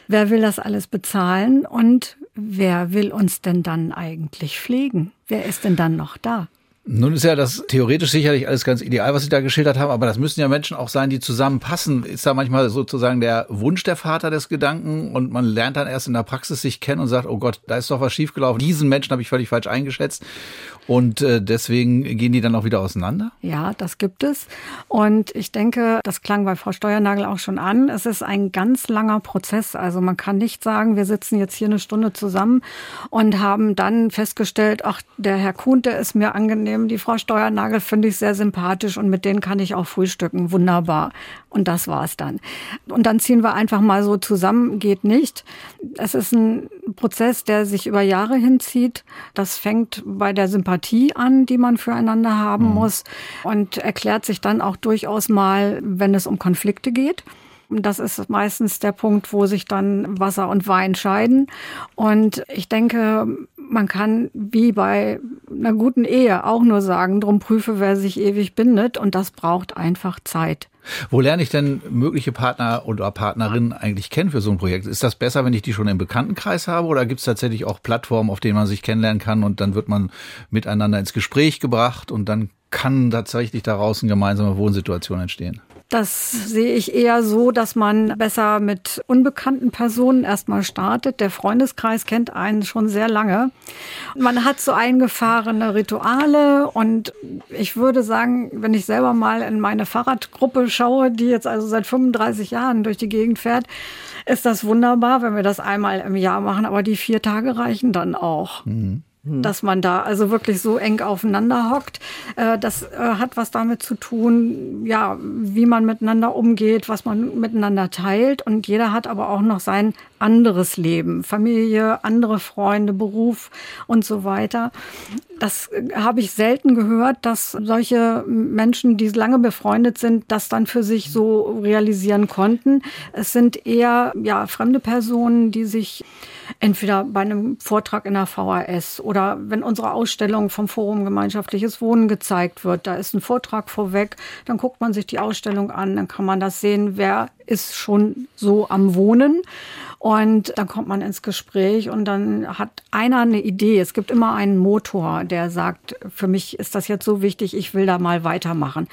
Speaker 5: Wer will das alles bezahlen und wer will uns denn dann eigentlich pflegen? Wer ist denn dann noch da?
Speaker 2: Nun ist ja das theoretisch sicherlich alles ganz ideal, was Sie da geschildert haben, aber das müssen ja Menschen auch sein, die zusammenpassen. Ist da manchmal sozusagen der Wunsch der Vater des Gedanken und man lernt dann erst in der Praxis sich kennen und sagt, oh Gott, da ist doch was schiefgelaufen. Diesen Menschen habe ich völlig falsch eingeschätzt. Und äh, deswegen gehen die dann auch wieder auseinander?
Speaker 5: Ja, das gibt es. Und ich denke, das klang bei Frau Steuernagel auch schon an. Es ist ein ganz langer Prozess. Also man kann nicht sagen, wir sitzen jetzt hier eine Stunde zusammen und haben dann festgestellt, ach, der Herr Kuhn, der ist mir angenehm, die Frau Steuernagel finde ich sehr sympathisch und mit denen kann ich auch frühstücken. Wunderbar. Und das war's dann. Und dann ziehen wir einfach mal so zusammen, geht nicht. Es ist ein Prozess, der sich über Jahre hinzieht. Das fängt bei der Sympathie an, die man füreinander haben mhm. muss und erklärt sich dann auch durchaus mal, wenn es um Konflikte geht. Das ist meistens der Punkt, wo sich dann Wasser und Wein scheiden. Und ich denke, man kann wie bei einer guten Ehe auch nur sagen, drum prüfe, wer sich ewig bindet. Und das braucht einfach Zeit.
Speaker 2: Wo lerne ich denn mögliche Partner oder Partnerinnen eigentlich kennen für so ein Projekt? Ist das besser, wenn ich die schon im Bekanntenkreis habe oder gibt es tatsächlich auch Plattformen, auf denen man sich kennenlernen kann und dann wird man miteinander ins Gespräch gebracht und dann kann tatsächlich daraus eine gemeinsame Wohnsituation entstehen?
Speaker 5: Das sehe ich eher so, dass man besser mit unbekannten Personen erstmal startet. Der Freundeskreis kennt einen schon sehr lange. Man hat so eingefahrene Rituale und ich würde sagen, wenn ich selber mal in meine Fahrradgruppe schaue, die jetzt also seit 35 Jahren durch die Gegend fährt, ist das wunderbar, wenn wir das einmal im Jahr machen, aber die vier Tage reichen dann auch. Mhm. Hm. dass man da also wirklich so eng aufeinander hockt. Äh, das äh, hat was damit zu tun, ja, wie man miteinander umgeht, was man miteinander teilt. Und jeder hat aber auch noch sein anderes Leben, Familie, andere Freunde, Beruf und so weiter. Das äh, habe ich selten gehört, dass solche Menschen, die lange befreundet sind, das dann für sich so realisieren konnten. Es sind eher ja fremde Personen, die sich entweder bei einem Vortrag in der VHS oder wenn unsere Ausstellung vom Forum Gemeinschaftliches Wohnen gezeigt wird, da ist ein Vortrag vorweg, dann guckt man sich die Ausstellung an, dann kann man das sehen, wer ist schon so am Wohnen. Und dann kommt man ins Gespräch und dann hat einer eine Idee. Es gibt immer einen Motor, der sagt, für mich ist das jetzt so wichtig, ich will da mal weitermachen.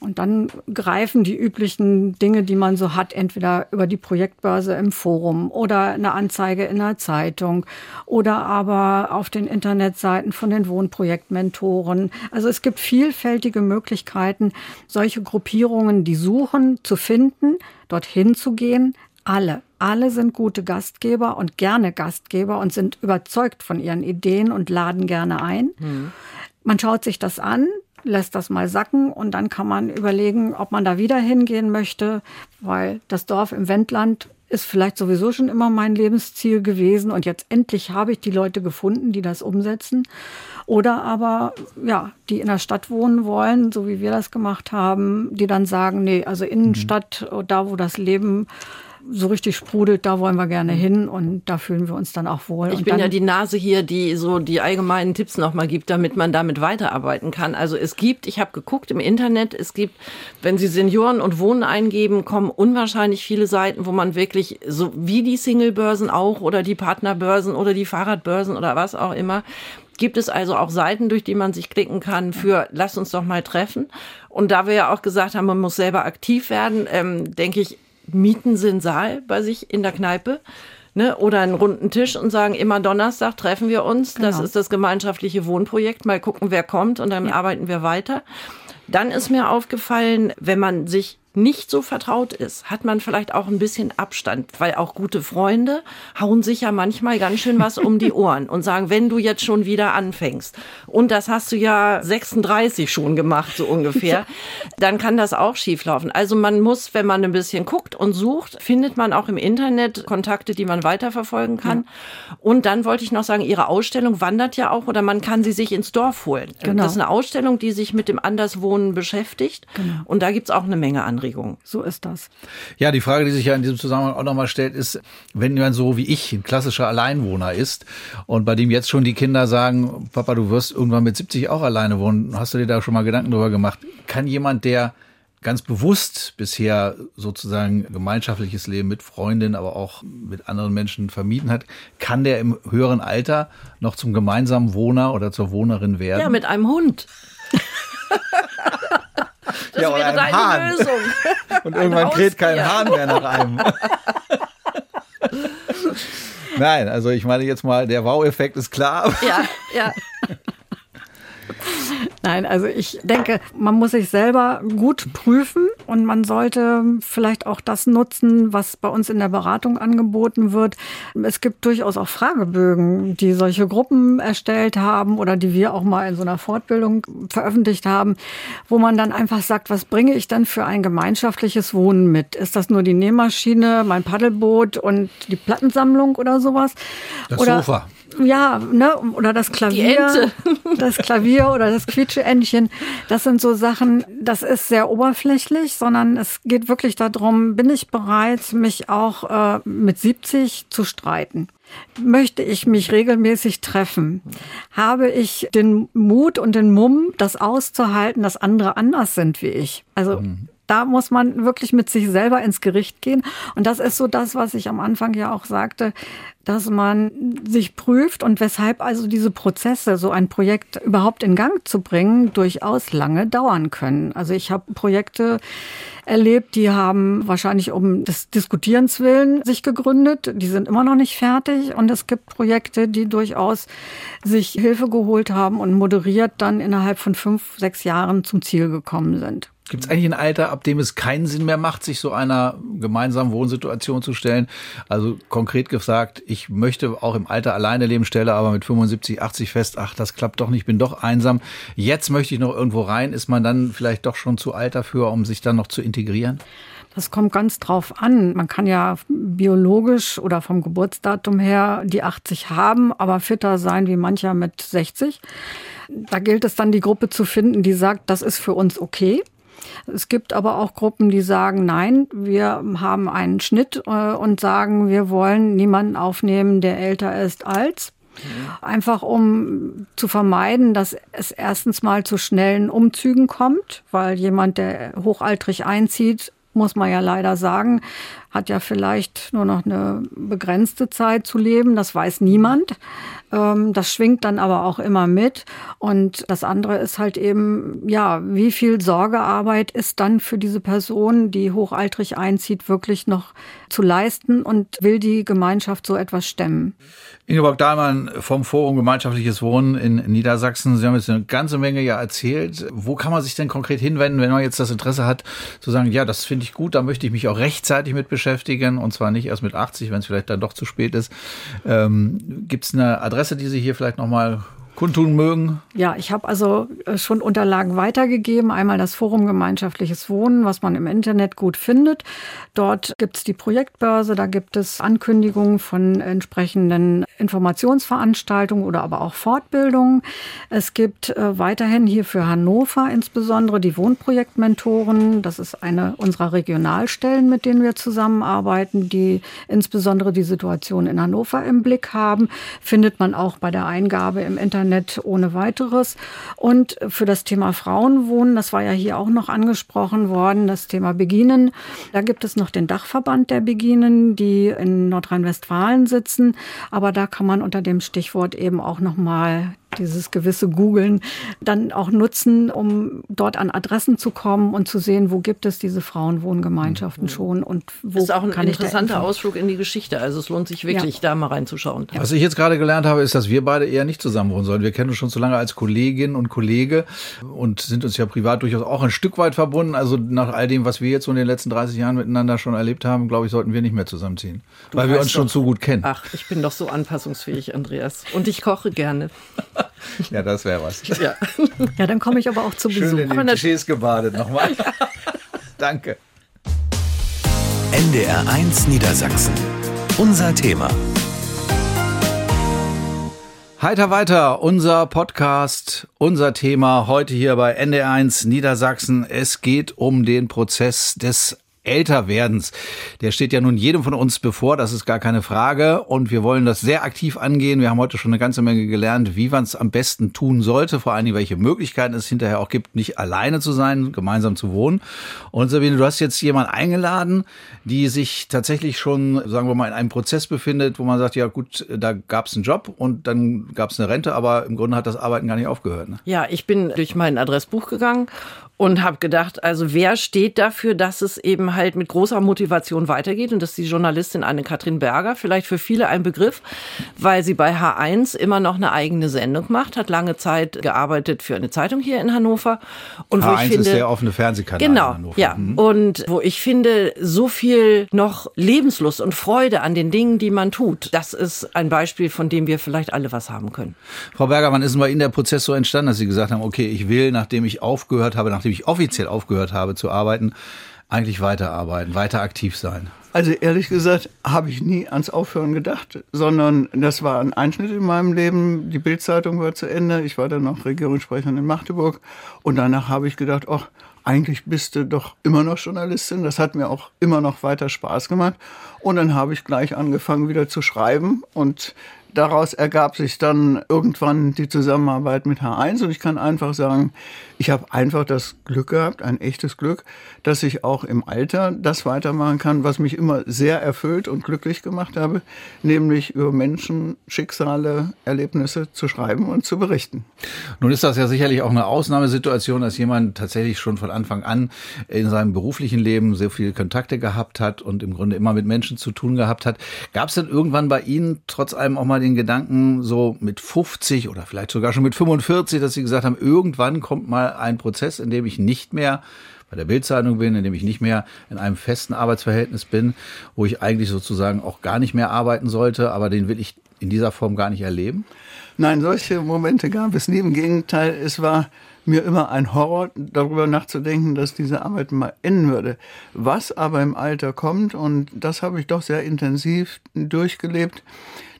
Speaker 5: Und dann greifen die üblichen Dinge, die man so hat, entweder über die Projektbörse im Forum oder eine Anzeige in der Zeitung oder aber auf den Internetseiten von den Wohnprojektmentoren. Also es gibt vielfältige Möglichkeiten, solche Gruppierungen, die suchen, zu finden, dorthin zu gehen. Alle, alle sind gute Gastgeber und gerne Gastgeber und sind überzeugt von ihren Ideen und laden gerne ein. Mhm. Man schaut sich das an, lässt das mal sacken und dann kann man überlegen, ob man da wieder hingehen möchte, weil das Dorf im Wendland ist vielleicht sowieso schon immer mein Lebensziel gewesen und jetzt endlich habe ich die Leute gefunden, die das umsetzen. Oder aber, ja, die in der Stadt wohnen wollen, so wie wir das gemacht haben, die dann sagen, nee, also Innenstadt, da wo das Leben so richtig sprudelt, da wollen wir gerne hin und da fühlen wir uns dann auch wohl.
Speaker 3: Ich
Speaker 5: und
Speaker 3: bin ja die Nase hier, die so die allgemeinen Tipps nochmal gibt, damit man damit weiterarbeiten kann. Also es gibt, ich habe geguckt im Internet, es gibt, wenn Sie Senioren und Wohnen eingeben, kommen unwahrscheinlich viele Seiten, wo man wirklich so wie die Singlebörsen auch oder die Partnerbörsen oder die Fahrradbörsen oder was auch immer, gibt es also auch Seiten, durch die man sich klicken kann für lass uns doch mal treffen. Und da wir ja auch gesagt haben, man muss selber aktiv werden, ähm, denke ich, mieten Sie einen Saal bei sich in der Kneipe. Ne, oder einen runden Tisch und sagen, immer Donnerstag treffen wir uns. Das
Speaker 5: Genau.
Speaker 3: ist das gemeinschaftliche Wohnprojekt. Mal gucken, wer kommt und dann arbeiten wir weiter. Dann ist mir aufgefallen, wenn man sich nicht so vertraut ist, hat man vielleicht auch ein bisschen Abstand, weil auch gute Freunde hauen sich ja manchmal ganz schön was um die Ohren und sagen, wenn du jetzt schon wieder anfängst und das hast du ja 36 schon gemacht, so ungefähr, dann kann das auch schieflaufen. Also man muss, wenn man ein bisschen guckt und sucht, findet man auch im Internet Kontakte, die man weiterverfolgen kann. Und dann wollte ich noch sagen, Ihre Ausstellung wandert ja auch oder man kann sie sich ins Dorf holen.
Speaker 5: Genau.
Speaker 3: Das ist eine Ausstellung, die sich mit dem Anderswohnen beschäftigt. Und da gibt's auch eine Menge Anregungen.
Speaker 5: so ist das.
Speaker 2: Ja, die Frage, die sich ja in diesem Zusammenhang auch nochmal stellt, ist, wenn man so wie ich ein klassischer Alleinwohner ist und bei dem jetzt schon die Kinder sagen, Papa, du wirst irgendwann mit 70 auch alleine wohnen, hast du dir da schon mal Gedanken drüber gemacht? Kann jemand, der ganz bewusst bisher sozusagen gemeinschaftliches Leben mit Freundinnen, aber auch mit anderen Menschen vermieden hat, kann der im höheren Alter noch zum gemeinsamen Wohner oder zur Wohnerin werden?
Speaker 3: Ja, mit einem Hund. Das
Speaker 2: Ja, oder
Speaker 3: wäre deine
Speaker 2: Hahn.
Speaker 3: Lösung.
Speaker 2: Und irgendwann kräht kein. Hahn mehr nach einem. Nein, also ich meine jetzt mal, der Wow-Effekt ist klar.
Speaker 3: Ja, ja.
Speaker 5: Nein, also ich denke, man muss sich selber gut prüfen und man sollte vielleicht auch das nutzen, was bei uns in der Beratung angeboten wird. Es gibt durchaus auch Fragebögen, die solche Gruppen erstellt haben oder die wir auch mal in so einer Fortbildung veröffentlicht haben, wo man dann einfach sagt, was bringe ich denn für ein gemeinschaftliches Wohnen mit? Ist das nur die Nähmaschine, mein Paddelboot und die Plattensammlung oder sowas?
Speaker 2: Das
Speaker 5: oder,
Speaker 2: Sofa.
Speaker 5: Ja, ne, oder das Klavier, das Klavier oder das Quietscheentchen. Das sind so Sachen, das ist sehr oberflächlich, sondern es geht wirklich darum, bin ich bereit, mich auch äh, mit 70 zu streiten? Möchte ich mich regelmäßig treffen? Habe ich den Mut und den Mumm, das auszuhalten, dass andere anders sind wie ich? Also da muss man wirklich mit sich selber ins Gericht gehen. Und das ist so das, was ich am Anfang ja auch sagte, dass man sich prüft und weshalb also diese Prozesse, so ein Projekt überhaupt in Gang zu bringen, durchaus lange dauern können. Also ich habe Projekte erlebt, die haben wahrscheinlich um des Diskutierens willen sich gegründet. Die sind immer noch nicht fertig. Und es gibt Projekte, die durchaus sich Hilfe geholt haben und moderiert dann innerhalb von fünf, sechs Jahren zum Ziel gekommen sind.
Speaker 2: Gibt es eigentlich ein Alter, ab dem es keinen Sinn mehr macht, sich so einer gemeinsamen Wohnsituation zu stellen? Also konkret gesagt, ich möchte auch im Alter alleine leben, stelle aber mit 75, 80 fest, ach, das klappt doch nicht, bin doch einsam. Jetzt möchte ich noch irgendwo rein. Ist man dann vielleicht doch schon zu alt dafür, um sich dann noch zu integrieren?
Speaker 5: Das kommt ganz drauf an. Man kann ja biologisch oder vom Geburtsdatum her die 80 haben, aber fitter sein wie mancher mit 60. Da gilt es dann, die Gruppe zu finden, die sagt, das ist für uns okay. Es gibt aber auch Gruppen, die sagen, nein, wir haben einen Schnitt äh, und sagen, wir wollen niemanden aufnehmen, der älter ist als. Einfach um zu vermeiden, dass es erstens mal zu schnellen Umzügen kommt, weil jemand, der hochaltrig einzieht, muss man ja leider sagen, hat ja vielleicht nur noch eine begrenzte Zeit zu leben. Das weiß niemand. Ähm, Das schwingt dann aber auch immer mit. Und das andere ist halt eben, ja, wie viel Sorgearbeit ist dann für diese Person, die hochaltrig einzieht, wirklich noch zu leisten und will die Gemeinschaft so etwas stemmen?
Speaker 2: Ingeborg Dahlmann vom Forum Gemeinschaftliches Wohnen in Niedersachsen. Sie haben jetzt eine ganze Menge ja erzählt. Wo kann man sich denn konkret hinwenden, wenn man jetzt das Interesse hat, zu sagen, ja, das finde ich gut, da möchte ich mich auch rechtzeitig mit beschäftigen und zwar nicht erst mit 80, wenn es vielleicht dann doch zu spät ist. Ähm, Gibt es eine Adresse, die Sie hier vielleicht nochmal kundtun mögen?
Speaker 5: Ja, ich habe also äh, schon Unterlagen weitergegeben. Einmal das Forum Gemeinschaftliches Wohnen, was man im Internet gut findet. Dort gibt es die Projektbörse, da gibt es Ankündigungen von entsprechenden Informationsveranstaltungen oder aber auch Fortbildungen. Es gibt äh, weiterhin hier für Hannover insbesondere die Wohnprojektmentoren. Das ist eine unserer Regionalstellen, mit denen wir zusammenarbeiten, die insbesondere die Situation in Hannover im Blick haben. Findet man auch bei der Eingabe im Internet ohne weiteres. Und für das Thema Frauenwohnen, das war ja hier auch noch angesprochen worden, das Thema Beginen. Da gibt es noch den Dachverband der Beginen, die in Nordrhein-Westfalen sitzen. Aber da kann man unter dem Stichwort eben auch nochmal dieses gewisse Googeln dann auch nutzen, um dort an Adressen zu kommen und zu sehen, wo gibt es diese Frauenwohngemeinschaften mhm. schon und wo
Speaker 3: Das ist auch ein interessanter Ausflug in die Geschichte. Also es lohnt sich wirklich, ja. da mal reinzuschauen.
Speaker 2: Ja. Was ich jetzt gerade gelernt habe, ist, dass wir beide eher nicht zusammen wohnen sollen. Wir kennen uns schon so lange als Kollegin und Kollege und sind uns ja privat durchaus auch ein Stück weit verbunden. Also nach all dem, was wir jetzt so in den letzten 30 Jahren miteinander schon erlebt haben, glaube ich, sollten wir nicht mehr zusammenziehen. Du weil wir uns doch, schon zu gut kennen.
Speaker 3: Ach, ich bin doch so anpassungsfähig, Andreas. Und ich koche gerne.
Speaker 2: Ja, das wäre was.
Speaker 5: Ja. ja, dann komme ich aber auch zu Besuch.
Speaker 2: Schön in den Klischees gebadet nochmal. Danke.
Speaker 1: NDR1 Niedersachsen. Unser Thema.
Speaker 2: Heiter weiter, unser Podcast, unser Thema heute hier bei NDR1 Niedersachsen. Es geht um den Prozess des Älterwerdens. Der steht ja nun jedem von uns bevor, das ist gar keine Frage. Und wir wollen das sehr aktiv angehen. Wir haben heute schon eine ganze Menge gelernt, wie man es am besten tun sollte, vor allen Dingen, welche Möglichkeiten es hinterher auch gibt, nicht alleine zu sein, gemeinsam zu wohnen. Und Sabine, du hast jetzt jemanden eingeladen, die sich tatsächlich schon, sagen wir mal, in einem Prozess befindet, wo man sagt, ja gut, da gab es einen Job und dann gab es eine Rente, aber im Grunde hat das Arbeiten gar nicht aufgehört. Ne?
Speaker 3: Ja, ich bin durch mein Adressbuch gegangen und habe gedacht, also wer steht dafür, dass es eben halt mit großer Motivation weitergeht und das ist die Journalistin Anne-Kathrin Berger, vielleicht für viele ein Begriff, weil sie bei H1 immer noch eine eigene Sendung macht, hat lange Zeit gearbeitet für eine Zeitung hier in Hannover
Speaker 2: und H1 wo ich finde, ist der offene Fernsehkanal
Speaker 3: genau, in Hannover. Ja, mhm. und wo ich finde, so viel noch Lebenslust und Freude an den Dingen, die man tut, das ist ein Beispiel, von dem wir vielleicht alle was haben können.
Speaker 2: Frau Berger, wann ist denn bei Ihnen der Prozess so entstanden, dass Sie gesagt haben, okay, ich will, nachdem ich aufgehört habe, nachdem ich offiziell aufgehört habe zu arbeiten, eigentlich weiterarbeiten, weiter aktiv sein?
Speaker 6: Also ehrlich gesagt habe ich nie ans Aufhören gedacht, sondern das war ein Einschnitt in meinem Leben. Die Bildzeitung war zu Ende, ich war dann noch Regierungssprecherin in Magdeburg und danach habe ich gedacht, ach, eigentlich bist du doch immer noch Journalistin. Das hat mir auch immer noch weiter Spaß gemacht. Und dann habe ich gleich angefangen wieder zu schreiben und daraus ergab sich dann irgendwann die Zusammenarbeit mit H1 und ich kann einfach sagen, ich habe einfach das Glück gehabt, ein echtes Glück, dass ich auch im Alter das weitermachen kann, was mich immer sehr erfüllt und glücklich gemacht habe, nämlich über Menschen, Schicksale, Erlebnisse zu schreiben und zu berichten.
Speaker 2: Nun ist das ja sicherlich auch eine Ausnahmesituation, dass jemand tatsächlich schon von Anfang an in seinem beruflichen Leben sehr viele Kontakte gehabt hat und im Grunde immer mit Menschen zu tun gehabt hat. Gab es denn irgendwann bei Ihnen trotz allem auch mal den Gedanken, so mit 50 oder vielleicht sogar schon mit 45, dass Sie gesagt haben, irgendwann kommt mal ein Prozess, in dem ich nicht mehr bei der Bildzeitung bin, in dem ich nicht mehr in einem festen Arbeitsverhältnis bin, wo ich eigentlich sozusagen auch gar nicht mehr arbeiten sollte, aber den will ich in dieser Form gar nicht erleben?
Speaker 6: Nein, solche Momente gab es nie. Im Gegenteil, es war mir immer ein Horror, darüber nachzudenken, dass diese Arbeit mal enden würde. Was aber im Alter kommt, und das habe ich doch sehr intensiv durchgelebt,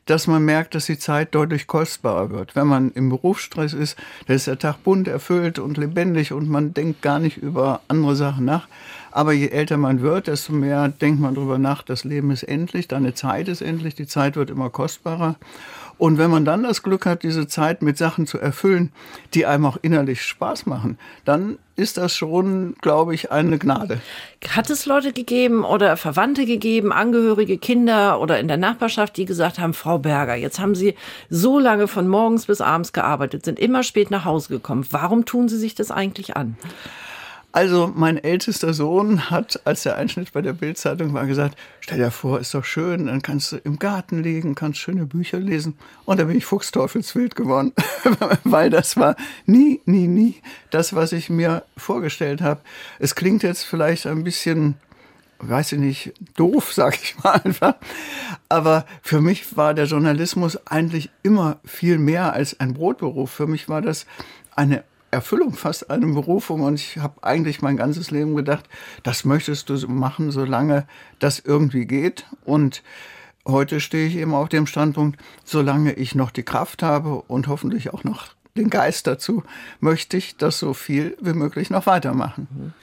Speaker 6: dass man merkt, dass die Zeit deutlich kostbarer wird. Wenn man im Berufsstress ist, da ist der Tag bunt erfüllt und lebendig und man denkt gar nicht über andere Sachen nach. Aber je älter man wird, desto mehr denkt man darüber nach, das Leben ist endlich, deine Zeit ist endlich, die Zeit wird immer kostbarer. Und wenn man dann das Glück hat, diese Zeit mit Sachen zu erfüllen, die einem auch innerlich Spaß machen, dann ist das schon, glaube ich, eine Gnade.
Speaker 3: Hat es Leute gegeben oder Verwandte gegeben, Angehörige, Kinder oder in der Nachbarschaft, die gesagt haben, Frau Berger, jetzt haben Sie so lange von morgens bis abends gearbeitet, sind immer spät nach Hause gekommen. Warum tun Sie sich das eigentlich an?
Speaker 6: Also mein ältester Sohn hat, als der Einschnitt bei der Bildzeitung war, gesagt, stell dir vor, ist doch schön, dann kannst du im Garten liegen, kannst schöne Bücher lesen. Und da bin ich fuchsteufelswild geworden, weil das war nie, nie, nie das, was ich mir vorgestellt habe. Es klingt jetzt vielleicht ein bisschen weiß ich nicht, doof, sag ich mal einfach. Aber für mich war der Journalismus eigentlich immer viel mehr als ein Brotberuf. Für mich war das eine Erfüllung, fast eine Berufung. Und ich habe eigentlich mein ganzes Leben gedacht, das möchtest du machen, solange das irgendwie geht. Und heute stehe ich eben auf dem Standpunkt, solange ich noch die Kraft habe und hoffentlich auch noch den Geist dazu, möchte ich das so viel wie möglich noch weitermachen.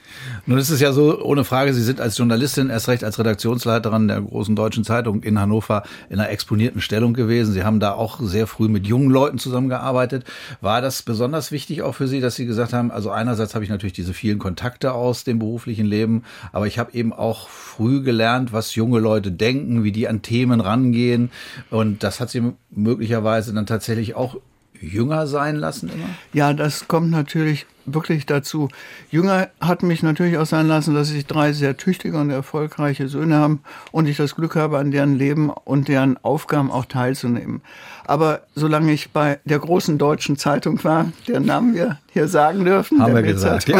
Speaker 2: Nun ist es ja so, ohne Frage, Sie sind als Journalistin, erst recht als Redaktionsleiterin der großen deutschen Zeitung in Hannover in einer exponierten Stellung gewesen. Sie haben da auch sehr früh mit jungen Leuten zusammengearbeitet. War das besonders wichtig auch für Sie, dass Sie gesagt haben, also einerseits habe ich natürlich diese vielen Kontakte aus dem beruflichen Leben, aber ich habe eben auch früh gelernt, was junge Leute denken, wie die an Themen rangehen. Und das hat Sie möglicherweise dann tatsächlich auch jünger sein lassen immer?
Speaker 6: Ja, das kommt natürlich wirklich dazu. Jünger hat mich natürlich auch sein lassen, dass ich drei sehr tüchtige und erfolgreiche Söhne habe und ich das Glück habe, an deren Leben und deren Aufgaben auch teilzunehmen. Aber solange ich bei der großen deutschen Zeitung war, deren Namen wir hier sagen dürfen,
Speaker 2: haben wir gesagt, ja.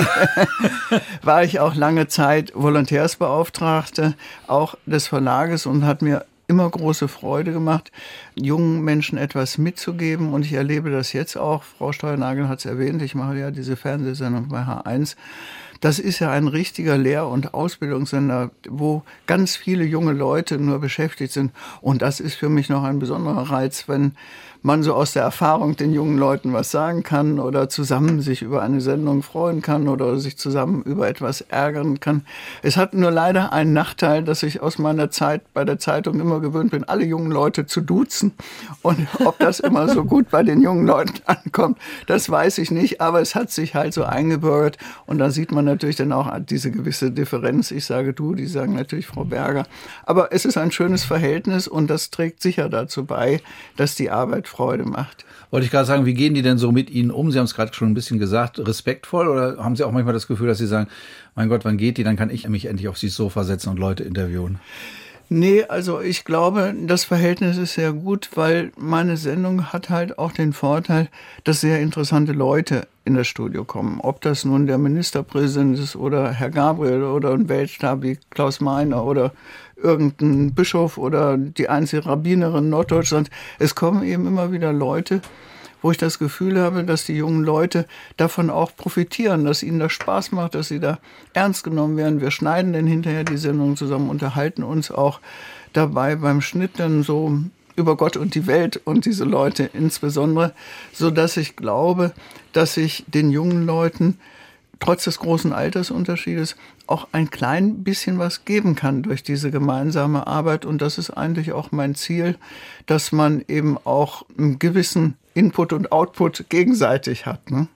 Speaker 6: war ich auch lange Zeit Volontärsbeauftragte auch des Verlages und hat mir immer große Freude gemacht, jungen Menschen etwas mitzugeben. Und ich erlebe das jetzt auch. Frau Steuernagel hat es erwähnt. Ich mache ja diese Fernsehsendung bei H1. Das ist ja ein richtiger Lehr- und Ausbildungssender, wo ganz viele junge Leute nur beschäftigt sind. Und das ist für mich noch ein besonderer Reiz, wenn man so aus der Erfahrung den jungen Leuten was sagen kann oder zusammen sich über eine Sendung freuen kann oder sich zusammen über etwas ärgern kann. Es hat nur leider einen Nachteil, dass ich aus meiner Zeit bei der Zeitung immer gewöhnt bin, alle jungen Leute zu duzen. Und ob das immer so gut bei den jungen Leuten ankommt, das weiß ich nicht. Aber es hat sich halt so eingebürgert. Und da sieht man natürlich dann auch diese gewisse Differenz. Ich sage du, die sagen natürlich Frau Berger. Aber es ist ein schönes Verhältnis und das trägt sicher dazu bei, dass die Arbeit Freude macht.
Speaker 2: Wollte ich gerade sagen, wie gehen die denn so mit Ihnen um? Sie haben es gerade schon ein bisschen gesagt, respektvoll oder haben Sie auch manchmal das Gefühl, dass Sie sagen, mein Gott, wann geht die? Dann kann ich mich endlich auf das Sofa setzen und Leute interviewen.
Speaker 6: Nee, also ich glaube, das Verhältnis ist sehr gut, weil meine Sendung hat halt auch den Vorteil, dass sehr interessante Leute in das Studio kommen. Ob das nun der Ministerpräsident ist oder Herr Gabriel oder ein Weltstab wie Klaus Meiner oder irgendein Bischof oder die einzige Rabbinerin Norddeutschlands. Es kommen eben immer wieder Leute, wo ich das Gefühl habe, dass die jungen Leute davon auch profitieren, dass ihnen das Spaß macht, dass sie da ernst genommen werden. Wir schneiden dann hinterher die Sendung zusammen, unterhalten uns auch dabei beim Schnitt dann so über Gott und die Welt und diese Leute insbesondere, so dass ich glaube, dass ich den jungen Leuten trotz des großen Altersunterschiedes auch ein klein bisschen was geben kann durch diese gemeinsame Arbeit. Und das ist eigentlich auch mein Ziel, dass man eben auch einen gewissen Input und Output gegenseitig hat. Ne?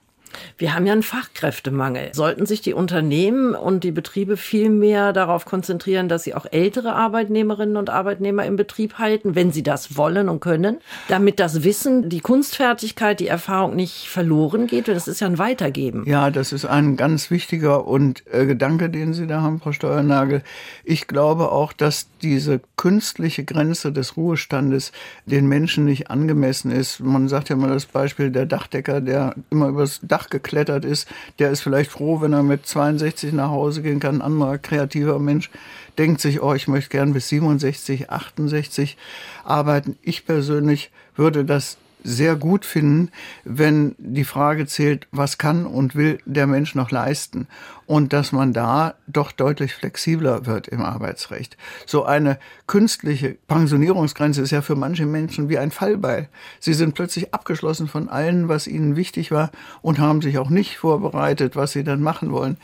Speaker 3: Wir haben ja einen Fachkräftemangel. Sollten sich die Unternehmen und die Betriebe viel mehr darauf konzentrieren, dass sie auch ältere Arbeitnehmerinnen und Arbeitnehmer im Betrieb halten, wenn sie das wollen und können, damit das Wissen, die Kunstfertigkeit, die Erfahrung nicht verloren geht? Das ist ja ein Weitergeben.
Speaker 6: Ja, das ist ein ganz wichtiger und äh, Gedanke, den Sie da haben, Frau Steuernagel. Ich glaube auch, dass diese künstliche Grenze des Ruhestandes den Menschen nicht angemessen ist. Man sagt ja mal das Beispiel der Dachdecker, der immer übers Dach Dach geklettert ist, der ist vielleicht froh, wenn er mit 62 nach Hause gehen kann. Ein anderer kreativer Mensch denkt sich, oh, ich möchte gern bis 67, 68 arbeiten. Ich persönlich würde das sehr gut finden, wenn die Frage zählt, was kann und will der Mensch noch leisten und dass man da doch deutlich flexibler wird im Arbeitsrecht. So eine künstliche Pensionierungsgrenze ist ja für manche Menschen wie ein Fallbeil. Sie sind plötzlich abgeschlossen von allen, was ihnen wichtig war und haben sich auch nicht vorbereitet, was sie dann machen wollen.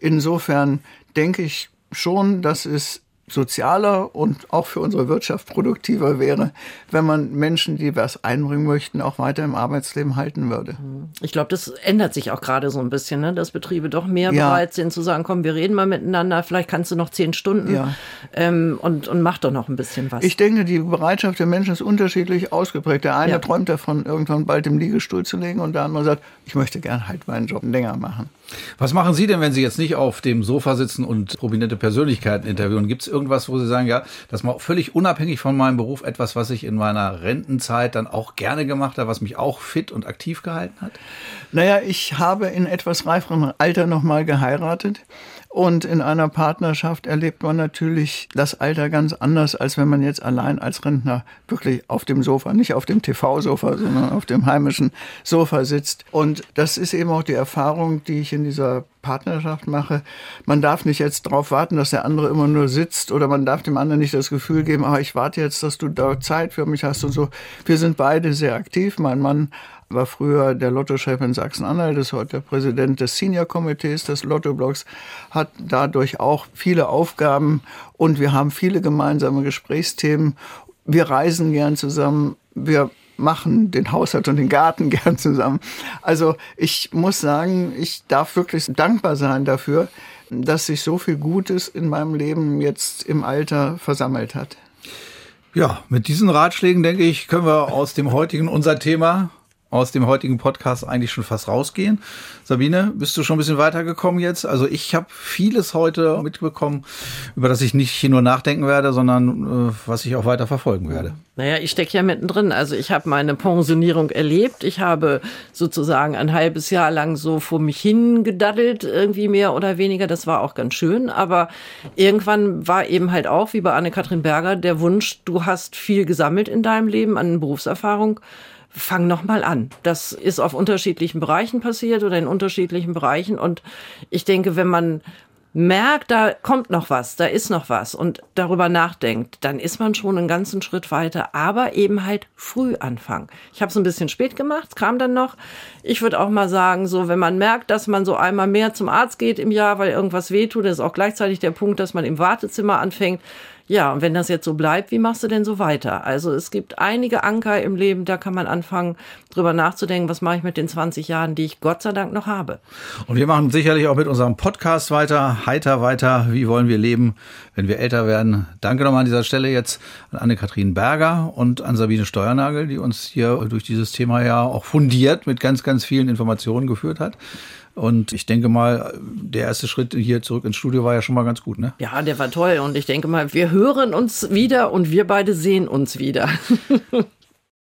Speaker 6: Insofern denke ich schon, dass es sozialer und auch für unsere Wirtschaft produktiver wäre, wenn man Menschen, die was einbringen möchten, auch weiter im Arbeitsleben halten würde.
Speaker 3: Ich glaube, das ändert sich auch gerade so ein bisschen, ne? dass Betriebe doch mehr ja. bereit sind zu sagen, komm, wir reden mal miteinander, vielleicht kannst du noch zehn Stunden ja. ähm, und, und mach doch noch ein bisschen was.
Speaker 6: Ich denke, die Bereitschaft der Menschen ist unterschiedlich ausgeprägt. Der eine ja. träumt davon, irgendwann bald im Liegestuhl zu legen und der andere sagt, ich möchte gern halt meinen Job länger machen.
Speaker 2: Was machen Sie denn, wenn Sie jetzt nicht auf dem Sofa sitzen und prominente Persönlichkeiten interviewen? Gibt es irgendwas, wo Sie sagen, ja, das mal völlig unabhängig von meinem Beruf, etwas, was ich in meiner Rentenzeit dann auch gerne gemacht habe, was mich auch fit und aktiv gehalten hat?
Speaker 6: Naja, ich habe in etwas reiferem Alter nochmal geheiratet Und in einer Partnerschaft erlebt man natürlich das Alter ganz anders, als wenn man jetzt allein als Rentner wirklich auf dem Sofa, nicht auf dem TV-Sofa, sondern auf dem heimischen Sofa sitzt. Und das ist eben auch die Erfahrung, die ich in dieser Partnerschaft mache. Man darf nicht jetzt darauf warten, dass der andere immer nur sitzt oder man darf dem anderen nicht das Gefühl geben, ah, ich warte jetzt, dass du da Zeit für mich hast und so. Wir sind beide sehr aktiv. Mein Mann war früher der Lottochef in Sachsen-Anhalt, ist heute der Präsident des Senior-Komitees des Lotto-Blogs, hat dadurch auch viele Aufgaben und wir haben viele gemeinsame Gesprächsthemen. Wir reisen gern zusammen, wir machen den Haushalt und den Garten gern zusammen. Also ich muss sagen, ich darf wirklich dankbar sein dafür, dass sich so viel Gutes in meinem Leben jetzt im Alter versammelt hat.
Speaker 2: Ja, mit diesen Ratschlägen, denke ich, können wir aus dem heutigen unser Thema aus dem heutigen Podcast eigentlich schon fast rausgehen. Sabine, bist du schon ein bisschen weitergekommen jetzt? Also ich habe vieles heute mitbekommen, über das ich nicht hier nur nachdenken werde, sondern äh, was ich auch weiter verfolgen werde.
Speaker 3: Naja, ich stecke ja mittendrin. Also ich habe meine Pensionierung erlebt. Ich habe sozusagen ein halbes Jahr lang so vor mich hingedaddelt, irgendwie mehr oder weniger. Das war auch ganz schön. Aber irgendwann war eben halt auch, wie bei Anne-Kathrin Berger, der Wunsch, du hast viel gesammelt in deinem Leben an Berufserfahrung fang noch mal an. Das ist auf unterschiedlichen Bereichen passiert oder in unterschiedlichen Bereichen und ich denke, wenn man merkt, da kommt noch was, da ist noch was und darüber nachdenkt, dann ist man schon einen ganzen Schritt weiter, aber eben halt früh anfangen. Ich habe es ein bisschen spät gemacht, kam dann noch. Ich würde auch mal sagen, so wenn man merkt, dass man so einmal mehr zum Arzt geht im Jahr, weil irgendwas wehtut, das ist auch gleichzeitig der Punkt, dass man im Wartezimmer anfängt, ja, und wenn das jetzt so bleibt, wie machst du denn so weiter? Also es gibt einige Anker im Leben, da kann man anfangen, drüber nachzudenken, was mache ich mit den 20 Jahren, die ich Gott sei Dank noch habe.
Speaker 2: Und wir machen sicherlich auch mit unserem Podcast weiter, heiter weiter. Wie wollen wir leben, wenn wir älter werden? Danke nochmal an dieser Stelle jetzt an Anne-Kathrin Berger und an Sabine Steuernagel, die uns hier durch dieses Thema ja auch fundiert mit ganz, ganz vielen Informationen geführt hat. Und ich denke mal, der erste Schritt hier zurück ins Studio war ja schon mal ganz gut, ne?
Speaker 3: Ja, der war toll. Und ich denke mal, wir hören uns wieder und wir beide sehen uns wieder.